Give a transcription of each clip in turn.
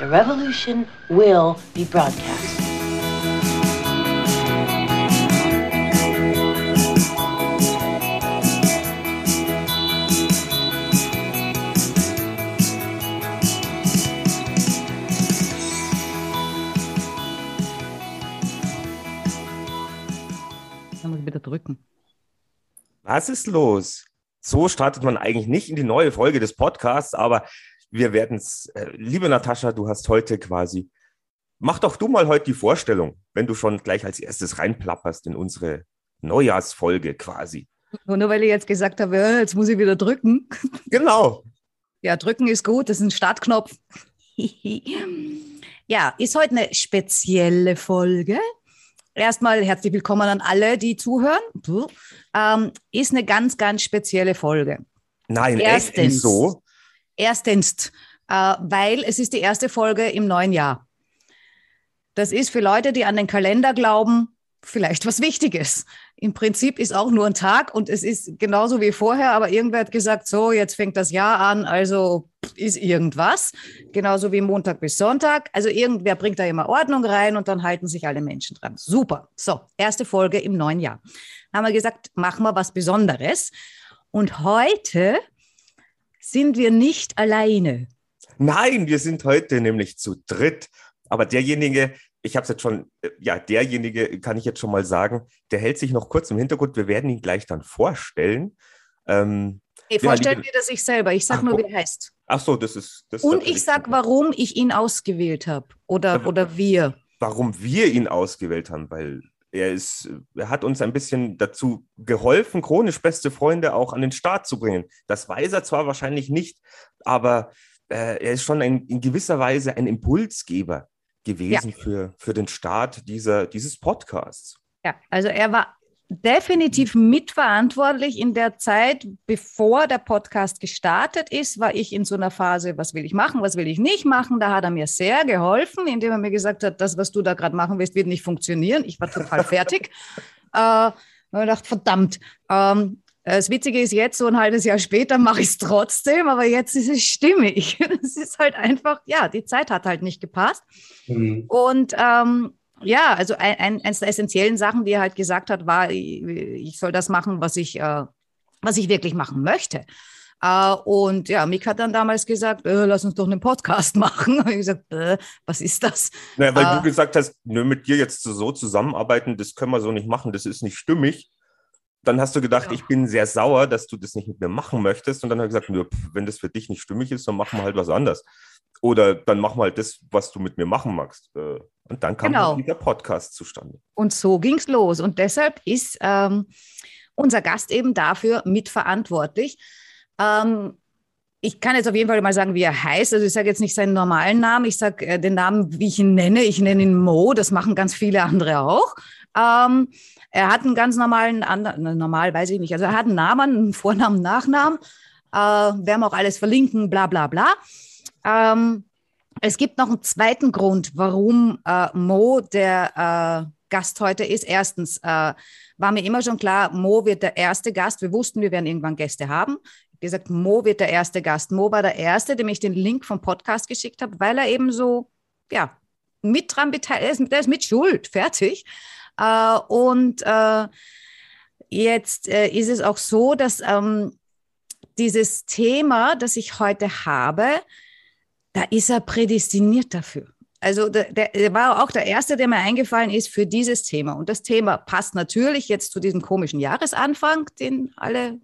The revolution will be broadcast. Wieder drücken. Was ist los? So startet man eigentlich nicht in die neue Folge des Podcasts, aber wir werden es. Äh, liebe Natascha, du hast heute quasi. Mach doch du mal heute die Vorstellung, wenn du schon gleich als erstes reinplapperst in unsere Neujahrsfolge quasi. Nur weil ich jetzt gesagt habe, ja, jetzt muss ich wieder drücken. Genau. Ja, drücken ist gut, das ist ein Startknopf. ja, ist heute eine spezielle Folge. Erstmal herzlich willkommen an alle, die zuhören. Ähm, ist eine ganz, ganz spezielle Folge. Nein, echt nicht so. Erstens, äh, weil es ist die erste Folge im neuen Jahr. Das ist für Leute, die an den Kalender glauben, vielleicht was Wichtiges. Im Prinzip ist auch nur ein Tag und es ist genauso wie vorher, aber irgendwer hat gesagt, so, jetzt fängt das Jahr an, also ist irgendwas. Genauso wie Montag bis Sonntag. Also irgendwer bringt da immer Ordnung rein und dann halten sich alle Menschen dran. Super. So, erste Folge im neuen Jahr. Haben wir gesagt, machen wir was Besonderes. Und heute sind wir nicht alleine. Nein, wir sind heute nämlich zu dritt. Aber derjenige, ich habe es jetzt schon, äh, ja, derjenige kann ich jetzt schon mal sagen, der hält sich noch kurz im Hintergrund. Wir werden ihn gleich dann vorstellen. Ähm, hey, vorstellen ja, wir das sich selber. Ich sage nur, wie er heißt. Ach so, das ist. Das Und ich sage, warum ich ihn ausgewählt habe. Oder, oder wir. Warum wir ihn ausgewählt haben, weil er ist, er hat uns ein bisschen dazu geholfen, chronisch beste Freunde auch an den Start zu bringen. Das weiß er zwar wahrscheinlich nicht, aber äh, er ist schon ein, in gewisser Weise ein Impulsgeber gewesen ja. für, für den Start dieser, dieses Podcasts. Ja, also er war definitiv mitverantwortlich in der Zeit, bevor der Podcast gestartet ist, war ich in so einer Phase, was will ich machen, was will ich nicht machen. Da hat er mir sehr geholfen, indem er mir gesagt hat, das, was du da gerade machen willst, wird nicht funktionieren. Ich war total fertig. äh, und ich dachte, verdammt. Ähm, das Witzige ist jetzt, so ein halbes Jahr später mache ich es trotzdem, aber jetzt ist es stimmig. Es ist halt einfach, ja, die Zeit hat halt nicht gepasst. Mhm. Und ähm, ja, also ein, ein, eines der essentiellen Sachen, die er halt gesagt hat, war, ich soll das machen, was ich, äh, was ich wirklich machen möchte. Uh, und ja, Mick hat dann damals gesagt, äh, lass uns doch einen Podcast machen. Und ich gesagt, äh, was ist das? Naja, weil du gesagt hast, nö, mit dir jetzt so zusammenarbeiten, das können wir so nicht machen, das ist nicht stimmig. Dann hast du gedacht, ja. ich bin sehr sauer, dass du das nicht mit mir machen möchtest. Und dann habe ich gesagt, nö, wenn das für dich nicht stimmig ist, dann machen wir halt was anderes. Oder dann mach mal das, was du mit mir machen magst. Äh, und dann kam genau. dieser Podcast zustande. Und so ging es los. Und deshalb ist ähm, unser Gast eben dafür mitverantwortlich. Ähm, ich kann jetzt auf jeden Fall mal sagen, wie er heißt. Also ich sage jetzt nicht seinen normalen Namen, ich sage äh, den Namen, wie ich ihn nenne. Ich nenne ihn Mo, das machen ganz viele andere auch. Ähm, er hat einen ganz normalen, normal weiß ich nicht, also er hat einen Namen, einen Vornamen, Nachnamen. Äh, werden wir auch alles verlinken, bla bla bla. Ähm, es gibt noch einen zweiten Grund, warum äh, Mo der äh, Gast heute ist. Erstens äh, war mir immer schon klar, Mo wird der erste Gast. Wir wussten, wir werden irgendwann Gäste haben. Wie gesagt, Mo wird der erste Gast. Mo war der Erste, dem ich den Link vom Podcast geschickt habe, weil er eben so, ja, mit dran beteiligt ist. Der ist mit Schuld, fertig. Äh, und äh, jetzt äh, ist es auch so, dass ähm, dieses Thema, das ich heute habe, da ist er prädestiniert dafür. Also der, der, war auch der Erste, der mir eingefallen ist für dieses Thema. Und das Thema passt natürlich jetzt zu diesem komischen Jahresanfang, den alle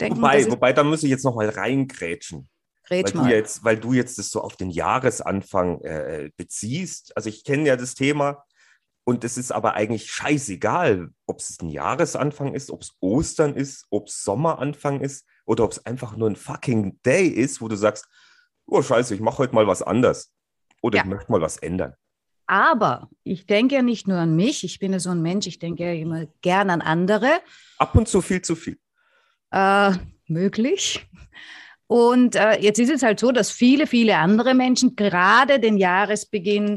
denken. Wobei, wobei da muss ich jetzt noch mal reingrätschen. Grätsch weil. Du jetzt, weil du jetzt das so auf den Jahresanfang äh, beziehst. Also ich kenne ja das Thema und es ist aber eigentlich scheißegal, ob es ein Jahresanfang ist, ob es Ostern ist, ob es Sommeranfang ist oder ob es einfach nur ein fucking Day ist, wo du sagst, oh scheiße, ich mache heute mal was anders oder ja. ich möchte mal was ändern. Aber ich denke ja nicht nur an mich, ich bin ja so ein Mensch, ich denke ja immer gern an andere. Ab und zu viel zu viel. Äh, möglich. Und äh, jetzt ist es halt so, dass viele, viele andere Menschen gerade den Jahresbeginn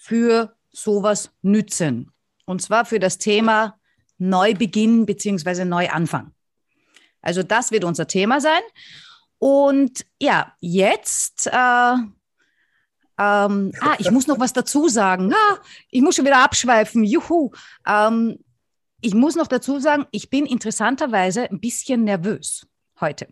für sowas nützen. Und zwar für das Thema Neubeginn bzw. Neuanfang. Also das wird unser Thema sein. Und ja, jetzt äh, Ähm, ah, ich muss noch was dazu sagen. Ah, ich muss schon wieder abschweifen. Juhu. Ähm, ich muss noch dazu sagen, ich bin interessanterweise ein bisschen nervös heute.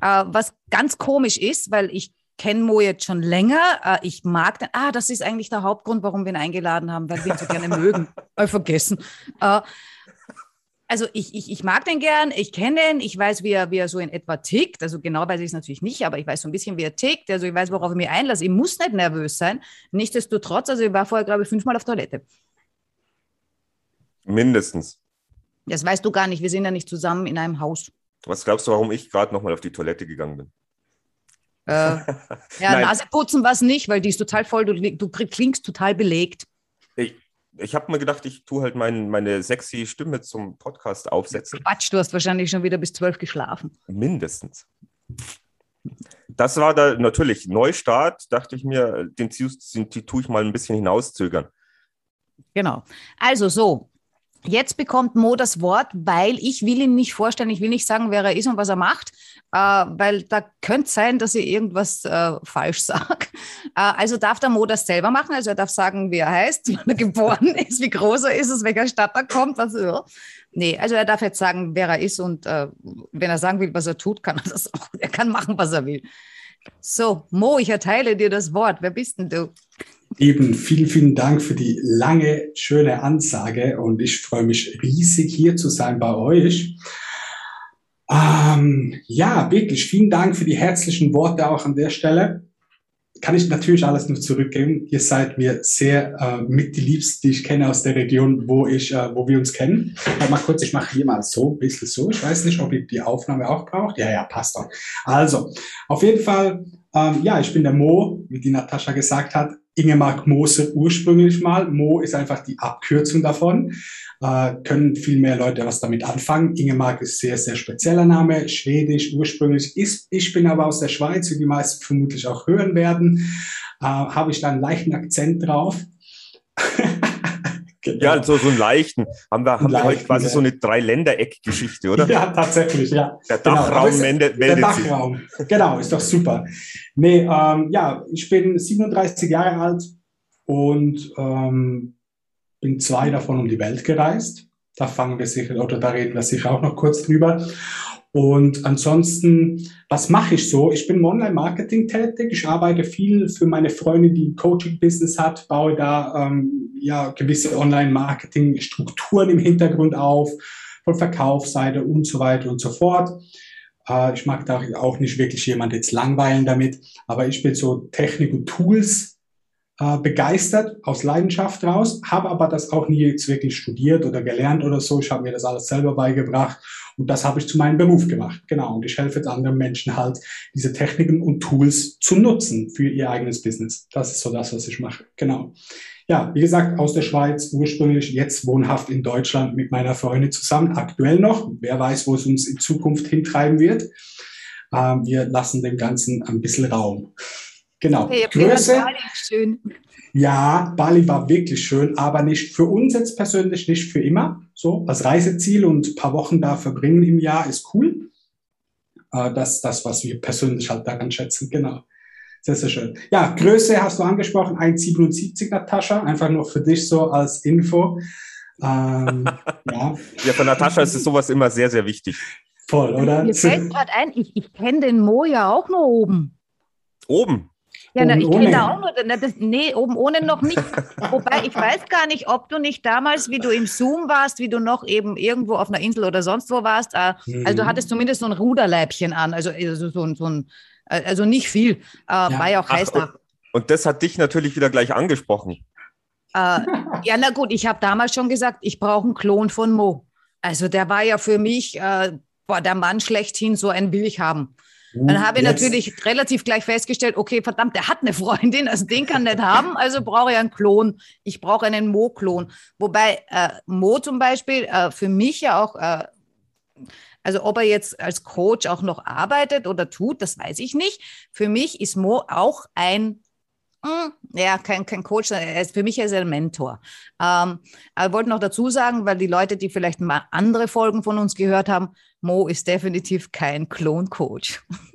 Äh, was ganz komisch ist, weil ich kenne Mo jetzt schon länger. Äh, ich mag den. Ah, das ist eigentlich der Hauptgrund, warum wir ihn eingeladen haben, weil wir ihn so gerne mögen. Äh, vergessen. Äh, also ich, ich, ich mag den gern, ich kenne ihn, ich weiß, wie er, wie er so in etwa tickt. Also genau weiß ich es natürlich nicht, aber ich weiß so ein bisschen, wie er tickt. Also ich weiß, worauf ich mich einlasse. Ich muss nicht nervös sein. Nichtsdestotrotz, also ich war vorher, glaube ich, fünfmal auf Toilette. Mindestens. Das weißt du gar nicht. Wir sind ja nicht zusammen in einem Haus. Was glaubst du, warum ich gerade nochmal auf die Toilette gegangen bin? Äh, ja, Nase putzen war es nicht, weil die ist total voll. Du, du klingst total belegt. Ich, ich habe mir gedacht, ich tue halt mein, meine sexy Stimme zum Podcast aufsetzen. Quatsch, du hast wahrscheinlich schon wieder bis zwölf geschlafen. Mindestens. Das war da natürlich Neustart, dachte ich mir, den, den, den tue ich mal ein bisschen hinauszögern. Genau. Also so, Jetzt bekommt Mo das Wort, weil ich will ihn nicht vorstellen, ich will nicht sagen, wer er ist und was er macht, äh, weil da könnte sein, dass ich irgendwas äh, falsch sage. Äh, also darf der Mo das selber machen, also er darf sagen, wie er heißt, wann er geboren ist, wie groß er ist, aus welcher Stadt er kommt, was ja. Nee, also er darf jetzt sagen, wer er ist und wenn er sagen will, was er tut, kann er das auch. Er kann machen, was er will. So, Mo, ich erteile dir das Wort. Wer bist denn du? Eben, vielen, vielen Dank für die lange, schöne Ansage und ich freue mich riesig hier zu sein bei euch. Ähm, ja, wirklich, vielen Dank für die herzlichen Worte auch an der Stelle. Kann ich natürlich alles nur zurückgeben. Ihr seid mir sehr äh, mit die Liebsten, die ich kenne aus der Region, wo ich, äh, wo wir uns kennen. mal kurz, ich mache hier mal so, ein bisschen so. Ich weiß nicht, ob ihr die Aufnahme auch braucht. Ja, ja, passt doch. Also, auf jeden Fall, ähm, ja, ich bin der Mo, wie die Natascha gesagt hat. Ingemark Moser ursprünglich mal. Mo ist einfach die Abkürzung davon. Äh, können viel mehr Leute was damit anfangen. Ingemark ist sehr, sehr spezieller Name, schwedisch ursprünglich. Ist, ich bin aber aus der Schweiz, wie die meisten vermutlich auch hören werden. Äh, Habe ich da einen leichten Akzent drauf. Genau. Ja, so, so einen leichten. Haben wir, haben wir heute quasi ja. so eine Dreiländereck-Geschichte, oder? Ja, tatsächlich, ja. Der genau, Dachraum genau, meldet Der Dachraum, genau, ist doch super. Nee, ähm, ja, ich bin 37 Jahre alt und ähm, bin zwei davon um die Welt gereist. Da fangen wir sicher, oder da reden wir sicher auch noch kurz drüber. Und ansonsten, was mache ich so? Ich bin im Online-Marketing tätig. Ich arbeite viel für meine Freundin, die Coaching-Business hat, baue da ähm, ja gewisse Online-Marketing-Strukturen im Hintergrund auf, von Verkaufsseite und so weiter und so fort. Äh, ich mag da auch nicht wirklich jemand jetzt langweilen damit, aber ich bin so Technik und Tools äh, begeistert aus Leidenschaft raus, habe aber das auch nie jetzt wirklich studiert oder gelernt oder so. Ich habe mir das alles selber beigebracht und das habe ich zu meinem Beruf gemacht. Genau. Und ich helfe anderen Menschen halt, diese Techniken und Tools zu nutzen für ihr eigenes Business. Das ist so das, was ich mache. Genau. Ja, wie gesagt, aus der Schweiz ursprünglich, jetzt wohnhaft in Deutschland mit meiner Freundin zusammen, aktuell noch. Wer weiß, wo es uns in Zukunft hintreiben wird. Ähm, wir lassen dem Ganzen ein bisschen Raum. Genau. Hey, Größe. Schön. Ja, Bali war wirklich schön, aber nicht für uns jetzt persönlich, nicht für immer. So als Reiseziel und ein paar Wochen da verbringen im Jahr ist cool. Äh, das ist das, was wir persönlich halt daran schätzen. Genau. Sehr, sehr schön. Ja, Größe hast du angesprochen, 1,77 Natascha, einfach nur für dich so als Info. Ähm, ja. ja, für Natascha ist sowas immer sehr, sehr wichtig. Voll, oder? Mir fällt gerade ein, ich, ich kenne den Mo ja auch nur oben. Oben? Ja, na, ich kenne da auch nur, na, das, nee, oben ohne noch nicht. Wobei, ich weiß gar nicht, ob du nicht damals, wie du im Zoom warst, wie du noch eben irgendwo auf einer Insel oder sonst wo warst, äh, mhm. also du hattest zumindest so ein Ruderleibchen an, also, also so, so ein, äh, also nicht viel, äh, ja. war ja auch heiß da. Und das hat dich natürlich wieder gleich angesprochen. Äh, ja, na gut, ich habe damals schon gesagt, ich brauche einen Klon von Mo. Also der war ja für mich, äh, boah, der Mann schlechthin, so einen will ich haben. Dann habe ich Jetzt. natürlich relativ gleich festgestellt, okay, verdammt, der hat eine Freundin, also den kann nicht haben, also brauche ich einen Klon. Ich brauche einen Mo-Klon. Wobei äh, Mo zum Beispiel äh, für mich ja auch, äh, also ob er jetzt als Coach auch noch arbeitet oder tut, das weiß ich nicht. Für mich ist Mo auch ein hm, ja, kein, kein Coach, er ist, für mich ist er ein Mentor. Ähm, aber ich wollte noch dazu sagen, weil die Leute, die vielleicht mal andere Folgen von uns gehört haben, Mo ist definitiv kein Klon-Coach.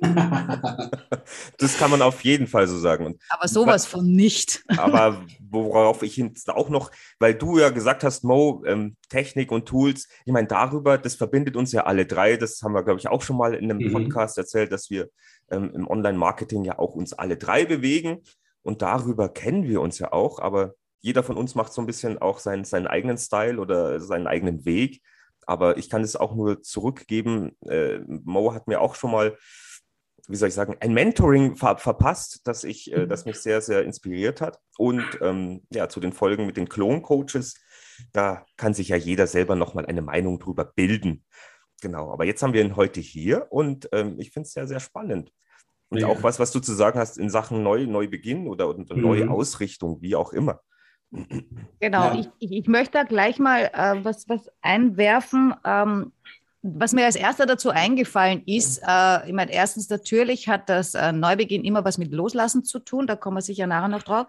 das kann man auf jeden Fall so sagen. Und aber sowas von nicht. aber worauf ich jetzt auch noch, weil du ja gesagt hast, Mo, ähm, Technik und Tools, ich meine, darüber, das verbindet uns ja alle drei. Das haben wir, glaube ich, auch schon mal in einem mhm. Podcast erzählt, dass wir ähm, im Online-Marketing ja auch uns alle drei bewegen. Und darüber kennen wir uns ja auch, aber jeder von uns macht so ein bisschen auch seinen, seinen eigenen Style oder seinen eigenen Weg. Aber ich kann es auch nur zurückgeben. Äh, Mo hat mir auch schon mal, wie soll ich sagen, ein Mentoring ver verpasst, das, ich, äh, das mich sehr, sehr inspiriert hat. Und ähm, ja, zu den Folgen mit den Klon-Coaches, da kann sich ja jeder selber nochmal eine Meinung drüber bilden. Genau, aber jetzt haben wir ihn heute hier und ähm, ich finde es sehr, sehr spannend. Und ja. auch was, was du zu sagen hast in Sachen Neu, Neubeginn oder, oder mhm. neue Ausrichtung, wie auch immer. Genau, ja. ich, ich, möchte da gleich mal äh, was, was einwerfen. Ähm, was mir als erster dazu eingefallen ist, äh, ich meine, erstens natürlich hat das äh, Neubeginn immer was mit Loslassen zu tun, da kommen wir sicher nachher noch drauf.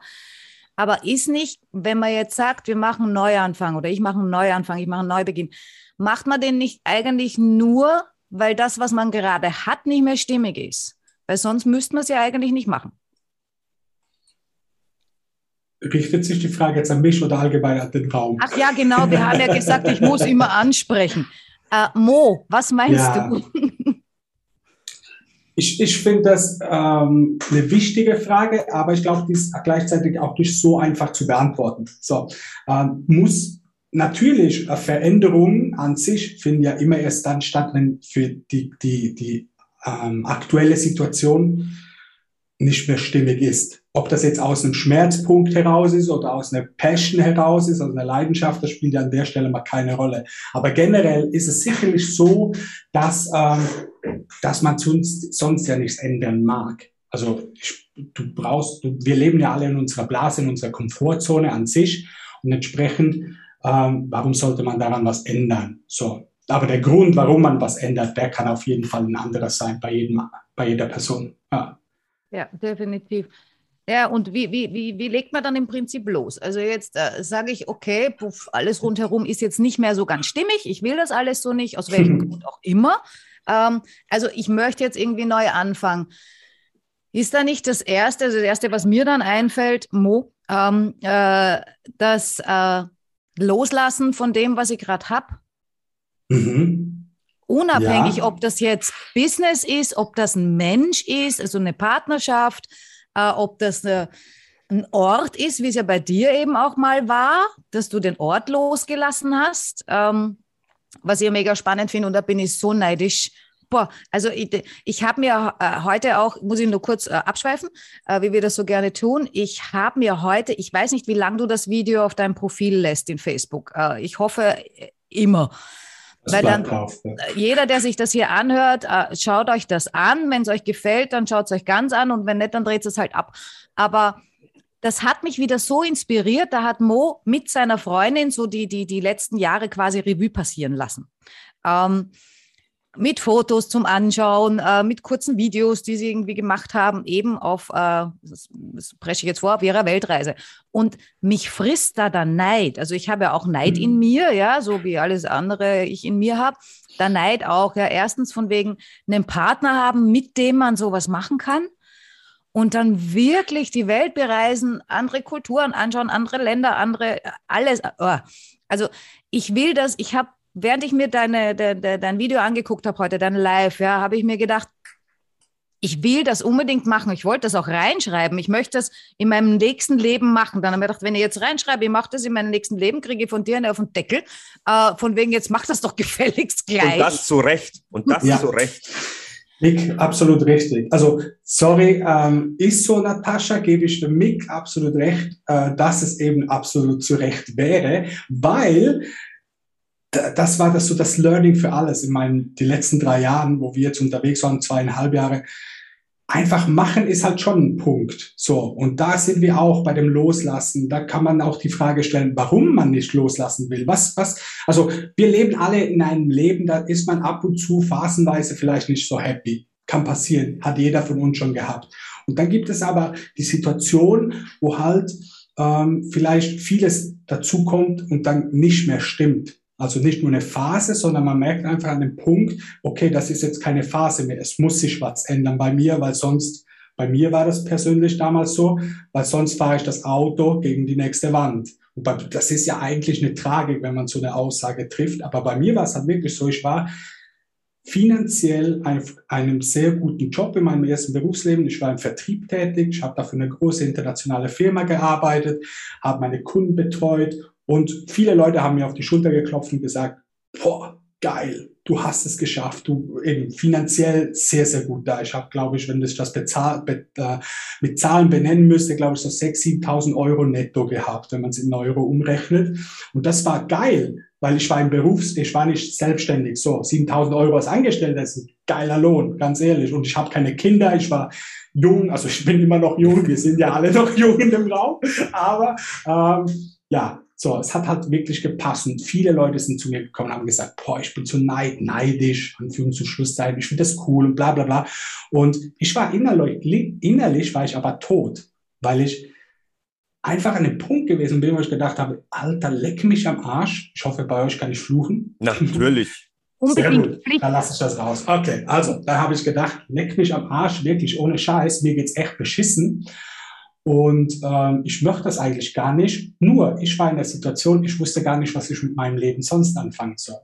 Aber ist nicht, wenn man jetzt sagt, wir machen einen Neuanfang oder ich mache einen Neuanfang, ich mache einen Neubeginn, macht man den nicht eigentlich nur, weil das, was man gerade hat, nicht mehr stimmig ist? Weil sonst müsste man es ja eigentlich nicht machen. Richtet sich die Frage jetzt an mich oder allgemein an den Raum? Ach ja, genau. Wir haben ja gesagt, ich muss immer ansprechen. Äh, Mo, was meinst ja. du? Ich, ich finde das ähm, eine wichtige Frage, aber ich glaube, die ist gleichzeitig auch nicht so einfach zu beantworten. So, ähm, muss natürlich Veränderungen an sich finden ja immer erst dann statt, wenn für die, die, die ähm, aktuelle Situation nicht mehr stimmig ist. Ob das jetzt aus einem Schmerzpunkt heraus ist oder aus einer Passion heraus ist, aus einer Leidenschaft, das spielt ja an der Stelle mal keine Rolle. Aber generell ist es sicherlich so, dass, ähm, dass man sonst, sonst ja nichts ändern mag. Also ich, du brauchst, du, wir leben ja alle in unserer Blase, in unserer Komfortzone an sich und entsprechend, ähm, warum sollte man daran was ändern? So, aber der Grund, warum man was ändert, der kann auf jeden Fall ein anderer sein bei, jedem, bei jeder Person. Ja, ja definitiv. Ja, und wie, wie, wie, wie legt man dann im Prinzip los? Also jetzt äh, sage ich, okay, puff, alles rundherum ist jetzt nicht mehr so ganz stimmig, ich will das alles so nicht, aus welchem Grund auch immer. Ähm, also ich möchte jetzt irgendwie neu anfangen. Ist da nicht das Erste, also das Erste, was mir dann einfällt, Mo, ähm, äh, das äh, Loslassen von dem, was ich gerade habe? Mhm. Unabhängig, ja. ob das jetzt Business ist, ob das ein Mensch ist, also eine Partnerschaft, äh, ob das eine, ein Ort ist, wie es ja bei dir eben auch mal war, dass du den Ort losgelassen hast, ähm, was ich mega spannend finde und da bin ich so neidisch. Boah, also ich, ich habe mir äh, heute auch, muss ich nur kurz äh, abschweifen, äh, wie wir das so gerne tun. Ich habe mir heute, ich weiß nicht, wie lange du das Video auf deinem Profil lässt in Facebook. Äh, ich hoffe äh, immer. Weil dann drauf, ja. jeder, der sich das hier anhört, äh, schaut euch das an. Wenn es euch gefällt, dann schaut es euch ganz an und wenn nicht, dann dreht es halt ab. Aber das hat mich wieder so inspiriert. Da hat Mo mit seiner Freundin so die, die, die letzten Jahre quasi Revue passieren lassen. Ähm, mit Fotos zum Anschauen, äh, mit kurzen Videos, die sie irgendwie gemacht haben, eben auf, äh, das, das presche ich jetzt vor, auf ihrer Weltreise. Und mich frisst da der Neid. Also ich habe ja auch Neid mhm. in mir, ja, so wie alles andere ich in mir habe. Der Neid auch, ja, erstens von wegen einen Partner haben, mit dem man sowas machen kann. Und dann wirklich die Welt bereisen, andere Kulturen anschauen, andere Länder, andere, alles. Oh. Also ich will das, ich habe während ich mir deine, de, de, dein Video angeguckt habe heute, dein Live, ja, habe ich mir gedacht, ich will das unbedingt machen. Ich wollte das auch reinschreiben. Ich möchte das in meinem nächsten Leben machen. Dann habe ich gedacht, wenn ich jetzt reinschreibe, ich mache das in meinem nächsten Leben, kriege ich von dir eine auf den Deckel. Äh, von wegen, jetzt mach das doch gefälligst gleich. Und das zu Recht. Und das ja. zu Recht. Mick, absolut richtig. Also, sorry, ähm, ist so, Natascha, gebe ich dem Mick absolut recht, äh, dass es eben absolut zu Recht wäre, weil das war das so das Learning für alles in meinen die letzten drei Jahren, wo wir jetzt unterwegs waren, zweieinhalb Jahre. Einfach machen ist halt schon ein Punkt. So. Und da sind wir auch bei dem Loslassen. Da kann man auch die Frage stellen, warum man nicht loslassen will. Was, was, also wir leben alle in einem Leben, da ist man ab und zu phasenweise vielleicht nicht so happy. Kann passieren. Hat jeder von uns schon gehabt. Und dann gibt es aber die Situation, wo halt ähm, vielleicht vieles dazukommt und dann nicht mehr stimmt. Also nicht nur eine Phase, sondern man merkt einfach an dem Punkt, okay, das ist jetzt keine Phase mehr. Es muss sich was ändern bei mir, weil sonst, bei mir war das persönlich damals so, weil sonst fahre ich das Auto gegen die nächste Wand. Und das ist ja eigentlich eine Tragik, wenn man so eine Aussage trifft. Aber bei mir war es halt wirklich so, ich war finanziell auf einem sehr guten Job in meinem ersten Berufsleben. Ich war im Vertrieb tätig, ich habe dafür eine große internationale Firma gearbeitet, habe meine Kunden betreut und viele Leute haben mir auf die Schulter geklopft und gesagt, boah, geil, du hast es geschafft, du eben finanziell sehr, sehr gut da. Ich habe, glaube ich, wenn ich das bezahl, be, äh, mit Zahlen benennen müsste, glaube ich, so 6.000, 7.000 Euro netto gehabt, wenn man es in Euro umrechnet. Und das war geil, weil ich war im Berufs, ich war nicht selbstständig. So, 7.000 Euro als Angestellter ist ein geiler Lohn, ganz ehrlich. Und ich habe keine Kinder, ich war jung, also ich bin immer noch jung, wir sind ja alle noch jung in dem Raum, aber ähm, ja, so, es hat halt wirklich gepasst und viele Leute sind zu mir gekommen und haben gesagt, boah, ich bin zu neid, neidisch, Anführung zu Schlusszeichen, ich finde das cool und bla bla bla. Und ich war innerlich, innerlich war ich aber tot, weil ich einfach an dem Punkt gewesen bin, wo ich gedacht habe, Alter, leck mich am Arsch. Ich hoffe, bei euch kann ich fluchen. Natürlich. Sehr gut, dann lasse ich das raus. Okay, also da habe ich gedacht, leck mich am Arsch, wirklich ohne Scheiß, mir geht's echt beschissen. Und ähm, ich möchte das eigentlich gar nicht. Nur, ich war in der Situation, ich wusste gar nicht, was ich mit meinem Leben sonst anfangen soll.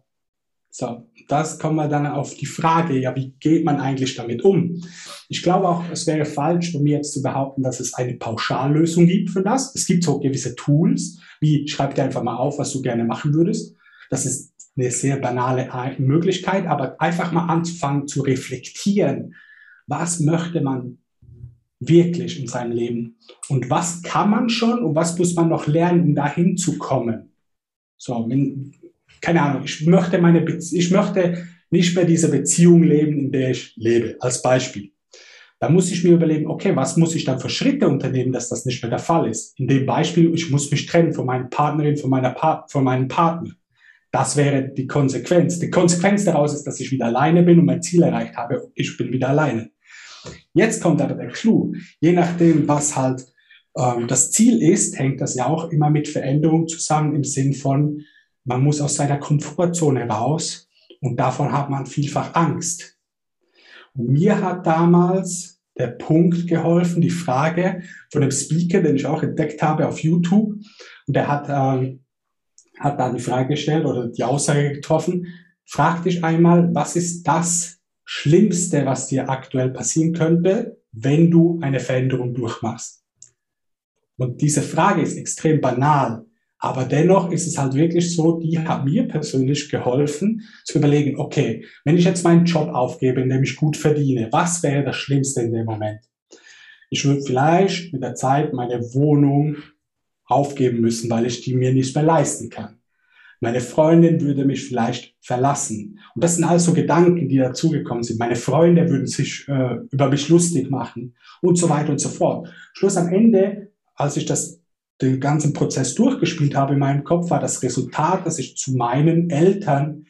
So, das kommen wir dann auf die Frage, ja, wie geht man eigentlich damit um? Ich glaube auch, es wäre falsch von mir jetzt zu behaupten, dass es eine Pauschallösung gibt für das. Es gibt so gewisse Tools, wie schreib dir einfach mal auf, was du gerne machen würdest. Das ist eine sehr banale Möglichkeit, aber einfach mal anzufangen zu reflektieren. Was möchte man wirklich in seinem Leben? Und was kann man schon und was muss man noch lernen, um dahin zu kommen? So, wenn, keine Ahnung, ich möchte meine, ich möchte nicht mehr diese Beziehung leben, in der ich lebe, als Beispiel. Da muss ich mir überlegen, okay, was muss ich dann für Schritte unternehmen, dass das nicht mehr der Fall ist? In dem Beispiel, ich muss mich trennen von meiner Partnerin, von, meiner pa von meinem Partner. Das wäre die Konsequenz. Die Konsequenz daraus ist, dass ich wieder alleine bin und mein Ziel erreicht habe. Ich bin wieder alleine. Jetzt kommt aber der Clou. Je nachdem, was halt ähm, das Ziel ist, hängt das ja auch immer mit Veränderung zusammen im Sinn von, man muss aus seiner Komfortzone raus und davon hat man vielfach Angst. Und mir hat damals der Punkt geholfen, die Frage von dem Speaker, den ich auch entdeckt habe auf YouTube, und der hat, ähm, hat da die Frage gestellt oder die Aussage getroffen, frag dich einmal, was ist das Schlimmste, was dir aktuell passieren könnte, wenn du eine Veränderung durchmachst? Und diese Frage ist extrem banal, aber dennoch ist es halt wirklich so, die hat mir persönlich geholfen zu überlegen, okay, wenn ich jetzt meinen Job aufgebe, in dem ich gut verdiene, was wäre das Schlimmste in dem Moment? Ich würde vielleicht mit der Zeit meine Wohnung aufgeben müssen, weil ich die mir nicht mehr leisten kann. Meine Freundin würde mich vielleicht verlassen. Und das sind also Gedanken, die dazugekommen sind. Meine Freunde würden sich äh, über mich lustig machen und so weiter und so fort. Schluss am Ende, als ich das den ganzen Prozess durchgespielt habe in meinem Kopf, war das Resultat, dass ich zu meinen Eltern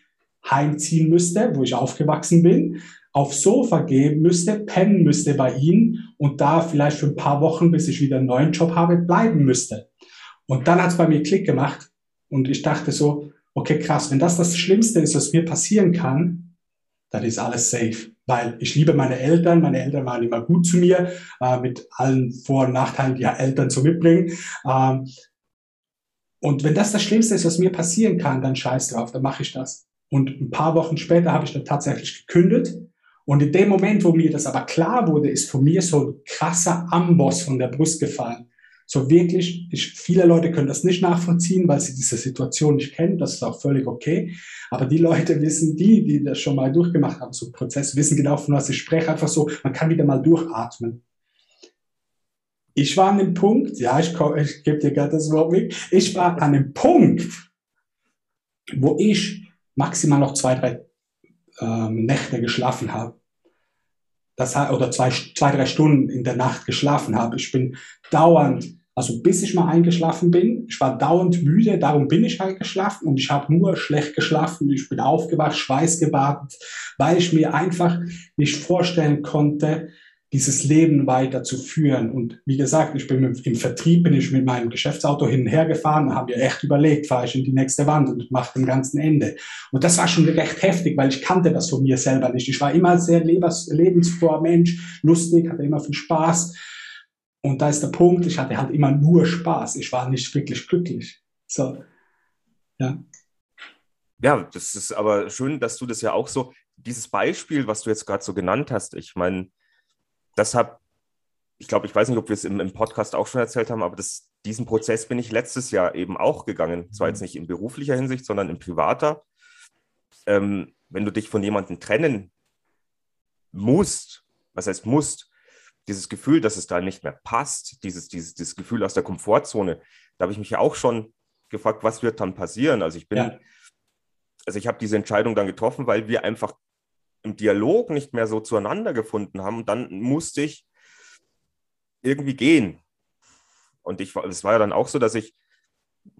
heimziehen müsste, wo ich aufgewachsen bin, aufs Sofa gehen müsste, pennen müsste bei ihnen und da vielleicht für ein paar Wochen, bis ich wieder einen neuen Job habe, bleiben müsste. Und dann hat es bei mir Klick gemacht und ich dachte so, okay, krass, wenn das das Schlimmste ist, was mir passieren kann, dann ist alles safe. Weil ich liebe meine Eltern, meine Eltern waren immer gut zu mir, äh, mit allen Vor- und Nachteilen, die ja Eltern so mitbringen. Ähm, und wenn das das Schlimmste ist, was mir passieren kann, dann scheiß drauf, dann mache ich das. Und ein paar Wochen später habe ich dann tatsächlich gekündigt. Und in dem Moment, wo mir das aber klar wurde, ist von mir so ein krasser Amboss von der Brust gefallen. So wirklich, ich, viele Leute können das nicht nachvollziehen, weil sie diese Situation nicht kennen. Das ist auch völlig okay. Aber die Leute wissen, die, die das schon mal durchgemacht haben, so Prozess, wissen genau, von was ich spreche. Einfach so, man kann wieder mal durchatmen. Ich war an dem Punkt, ja, ich, ich gebe dir gerade das Wort mit. Ich war an dem Punkt, wo ich maximal noch zwei, drei ähm, Nächte geschlafen habe das oder zwei, zwei, drei Stunden in der Nacht geschlafen habe. Ich bin dauernd, also bis ich mal eingeschlafen bin, ich war dauernd müde, darum bin ich eingeschlafen und ich habe nur schlecht geschlafen. Ich bin aufgewacht, schweißgebadet, weil ich mir einfach nicht vorstellen konnte, dieses Leben weiter zu führen. Und wie gesagt, ich bin im Vertrieb, bin ich mit meinem Geschäftsauto hin und her gefahren und habe mir echt überlegt, fahre ich in die nächste Wand und mache den ganzen Ende. Und das war schon recht heftig, weil ich kannte das von mir selber nicht. Ich war immer sehr lebensfroher Mensch, lustig, hatte immer viel Spaß. Und da ist der Punkt, ich hatte halt immer nur Spaß. Ich war nicht wirklich glücklich. So, ja. Ja, das ist aber schön, dass du das ja auch so, dieses Beispiel, was du jetzt gerade so genannt hast, ich meine, das habe, ich glaube, ich weiß nicht, ob wir es im, im, Podcast auch schon erzählt haben, aber das, diesen Prozess bin ich letztes Jahr eben auch gegangen. Zwar jetzt mhm. nicht in beruflicher Hinsicht, sondern in privater. Ähm, wenn du dich von jemandem trennen musst, was heißt musst, dieses Gefühl, dass es da nicht mehr passt, dieses, dieses, dieses Gefühl aus der Komfortzone, da habe ich mich ja auch schon gefragt, was wird dann passieren? Also ich bin, ja. also ich habe diese Entscheidung dann getroffen, weil wir einfach im Dialog nicht mehr so zueinander gefunden haben. Und dann musste ich irgendwie gehen. Und ich, es war ja dann auch so, dass ich,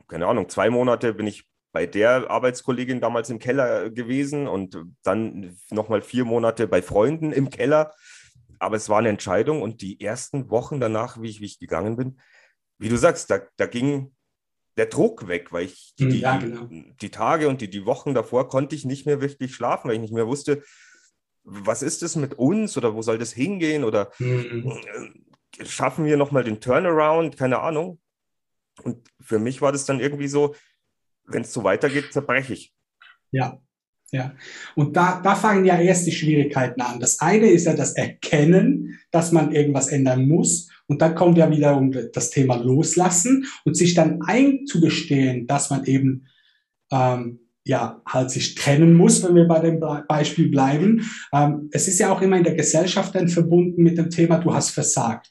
keine Ahnung, zwei Monate bin ich bei der Arbeitskollegin damals im Keller gewesen und dann nochmal vier Monate bei Freunden im Keller. Aber es war eine Entscheidung und die ersten Wochen danach, wie ich, wie ich gegangen bin, wie du sagst, da, da ging der Druck weg, weil ich die, ja, genau. die, die, Tage und die, die Wochen davor konnte ich nicht mehr wirklich schlafen, weil ich nicht mehr wusste, was ist es mit uns oder wo soll das hingehen oder mhm. Äh, schaffen wir nochmal den Turnaround, keine Ahnung. Und für mich war das dann irgendwie so, wenn es so weitergeht, zerbreche ich. Ja, ja. Und da, da fangen ja erst die Schwierigkeiten an. Das eine ist ja das Erkennen, dass man irgendwas ändern muss. Und dann kommt ja wiederum das Thema Loslassen und sich dann einzugestehen, dass man eben ähm, ja halt sich trennen muss, wenn wir bei dem Beispiel bleiben. Ähm, es ist ja auch immer in der Gesellschaft dann verbunden mit dem Thema, du hast versagt.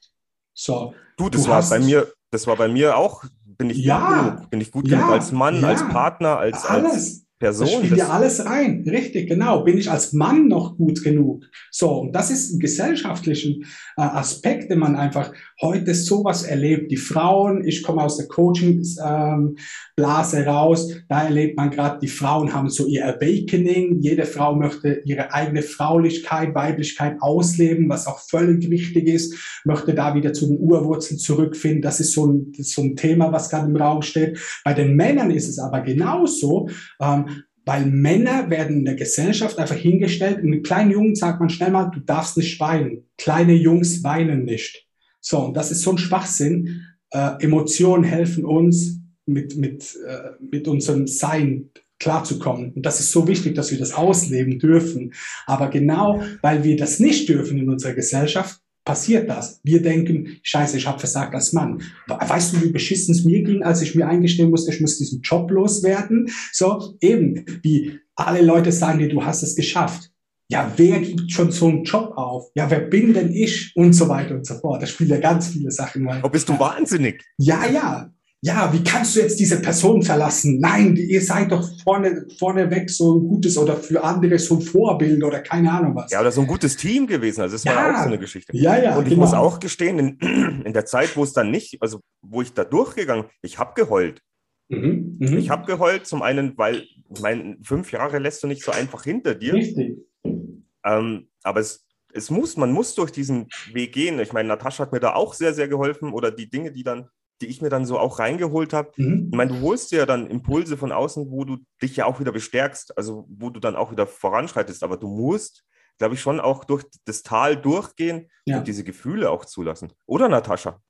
So, du, das du war bei mir, das war bei mir auch. Bin ich ja, gut genug? Bin ich gut ja, genug als Mann, ja, als Partner, als, alles. als Person. Das spielt ja alles rein. Richtig, genau. Bin ich als Mann noch gut genug? So, und das ist ein gesellschaftlicher äh, Aspekt, den man einfach heute sowas erlebt. Die Frauen, ich komme aus der Coaching-Blase ähm, raus, da erlebt man gerade, die Frauen haben so ihr Awakening. Jede Frau möchte ihre eigene Fraulichkeit, Weiblichkeit ausleben, was auch völlig wichtig ist, möchte da wieder zu den Urwurzeln zurückfinden. Das ist so ein, so ein Thema, was gerade im Raum steht. Bei den Männern ist es aber genauso. Ähm, weil Männer werden in der Gesellschaft einfach hingestellt. Einem kleinen Jungen sagt man schnell mal, du darfst nicht weinen. Kleine Jungs weinen nicht. So, und das ist so ein Schwachsinn. Äh, Emotionen helfen uns, mit, mit, äh, mit unserem Sein klarzukommen. Und das ist so wichtig, dass wir das ausleben dürfen. Aber genau, weil wir das nicht dürfen in unserer Gesellschaft, passiert das. Wir denken, scheiße, ich habe versagt als Mann. Weißt du, wie beschissen es mir ging, als ich mir eingestehen musste, ich muss diesen Job loswerden? So, eben, wie alle Leute sagen dir, du hast es geschafft. Ja, wer gibt schon so einen Job auf? Ja, wer bin denn ich? Und so weiter und so fort. Da spielen ja ganz viele Sachen rein. Oh, bist du wahnsinnig? Ja, ja ja, wie kannst du jetzt diese Person verlassen? Nein, ihr seid doch vorne, vorneweg so ein gutes oder für andere so ein Vorbild oder keine Ahnung was. Ja, oder so ein gutes Team gewesen. Also das ja. war auch so eine Geschichte. Ja, ja. Und ich genau. muss auch gestehen, in, in der Zeit, wo es dann nicht, also wo ich da durchgegangen, ich habe geheult. Mhm, mh. Ich habe geheult, zum einen, weil, ich meine, fünf Jahre lässt du nicht so einfach hinter dir. Richtig. Ähm, aber es, es muss, man muss durch diesen Weg gehen. Ich meine, Natascha hat mir da auch sehr, sehr geholfen oder die Dinge, die dann die ich mir dann so auch reingeholt habe. Mhm. Ich meine, du holst dir ja dann Impulse von außen, wo du dich ja auch wieder bestärkst, also wo du dann auch wieder voranschreitest. Aber du musst, glaube ich, schon auch durch das Tal durchgehen ja. und diese Gefühle auch zulassen. Oder, Natascha?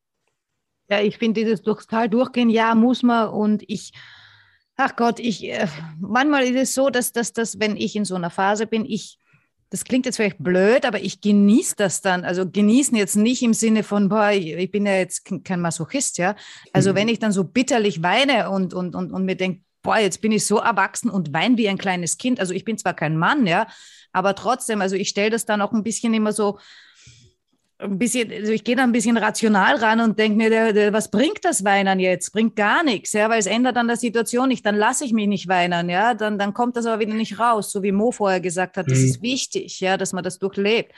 Ja, ich finde dieses durchs Tal durchgehen, ja, muss man. Und ich, ach Gott, ich, äh, manchmal ist es so, dass, dass, dass, wenn ich in so einer Phase bin, ich das klingt jetzt vielleicht blöd, aber ich genieße das dann. Also genießen jetzt nicht im Sinne von, boah, ich bin ja jetzt kein Masochist, ja. Also mhm. wenn ich dann so bitterlich weine und, und, und, und mir denke, boah, jetzt bin ich so erwachsen und weine wie ein kleines Kind. Also ich bin zwar kein Mann, ja, aber trotzdem, also ich stelle das dann auch ein bisschen immer so, ein bisschen, also ich gehe da ein bisschen rational ran und denke mir, der, der, was bringt das Weinen jetzt? Bringt gar nichts, ja, weil es ändert an der Situation nicht. Dann lasse ich mich nicht weinen, ja, dann, dann kommt das aber wieder nicht raus, so wie Mo vorher gesagt hat. Das mhm. ist wichtig, ja, dass man das durchlebt.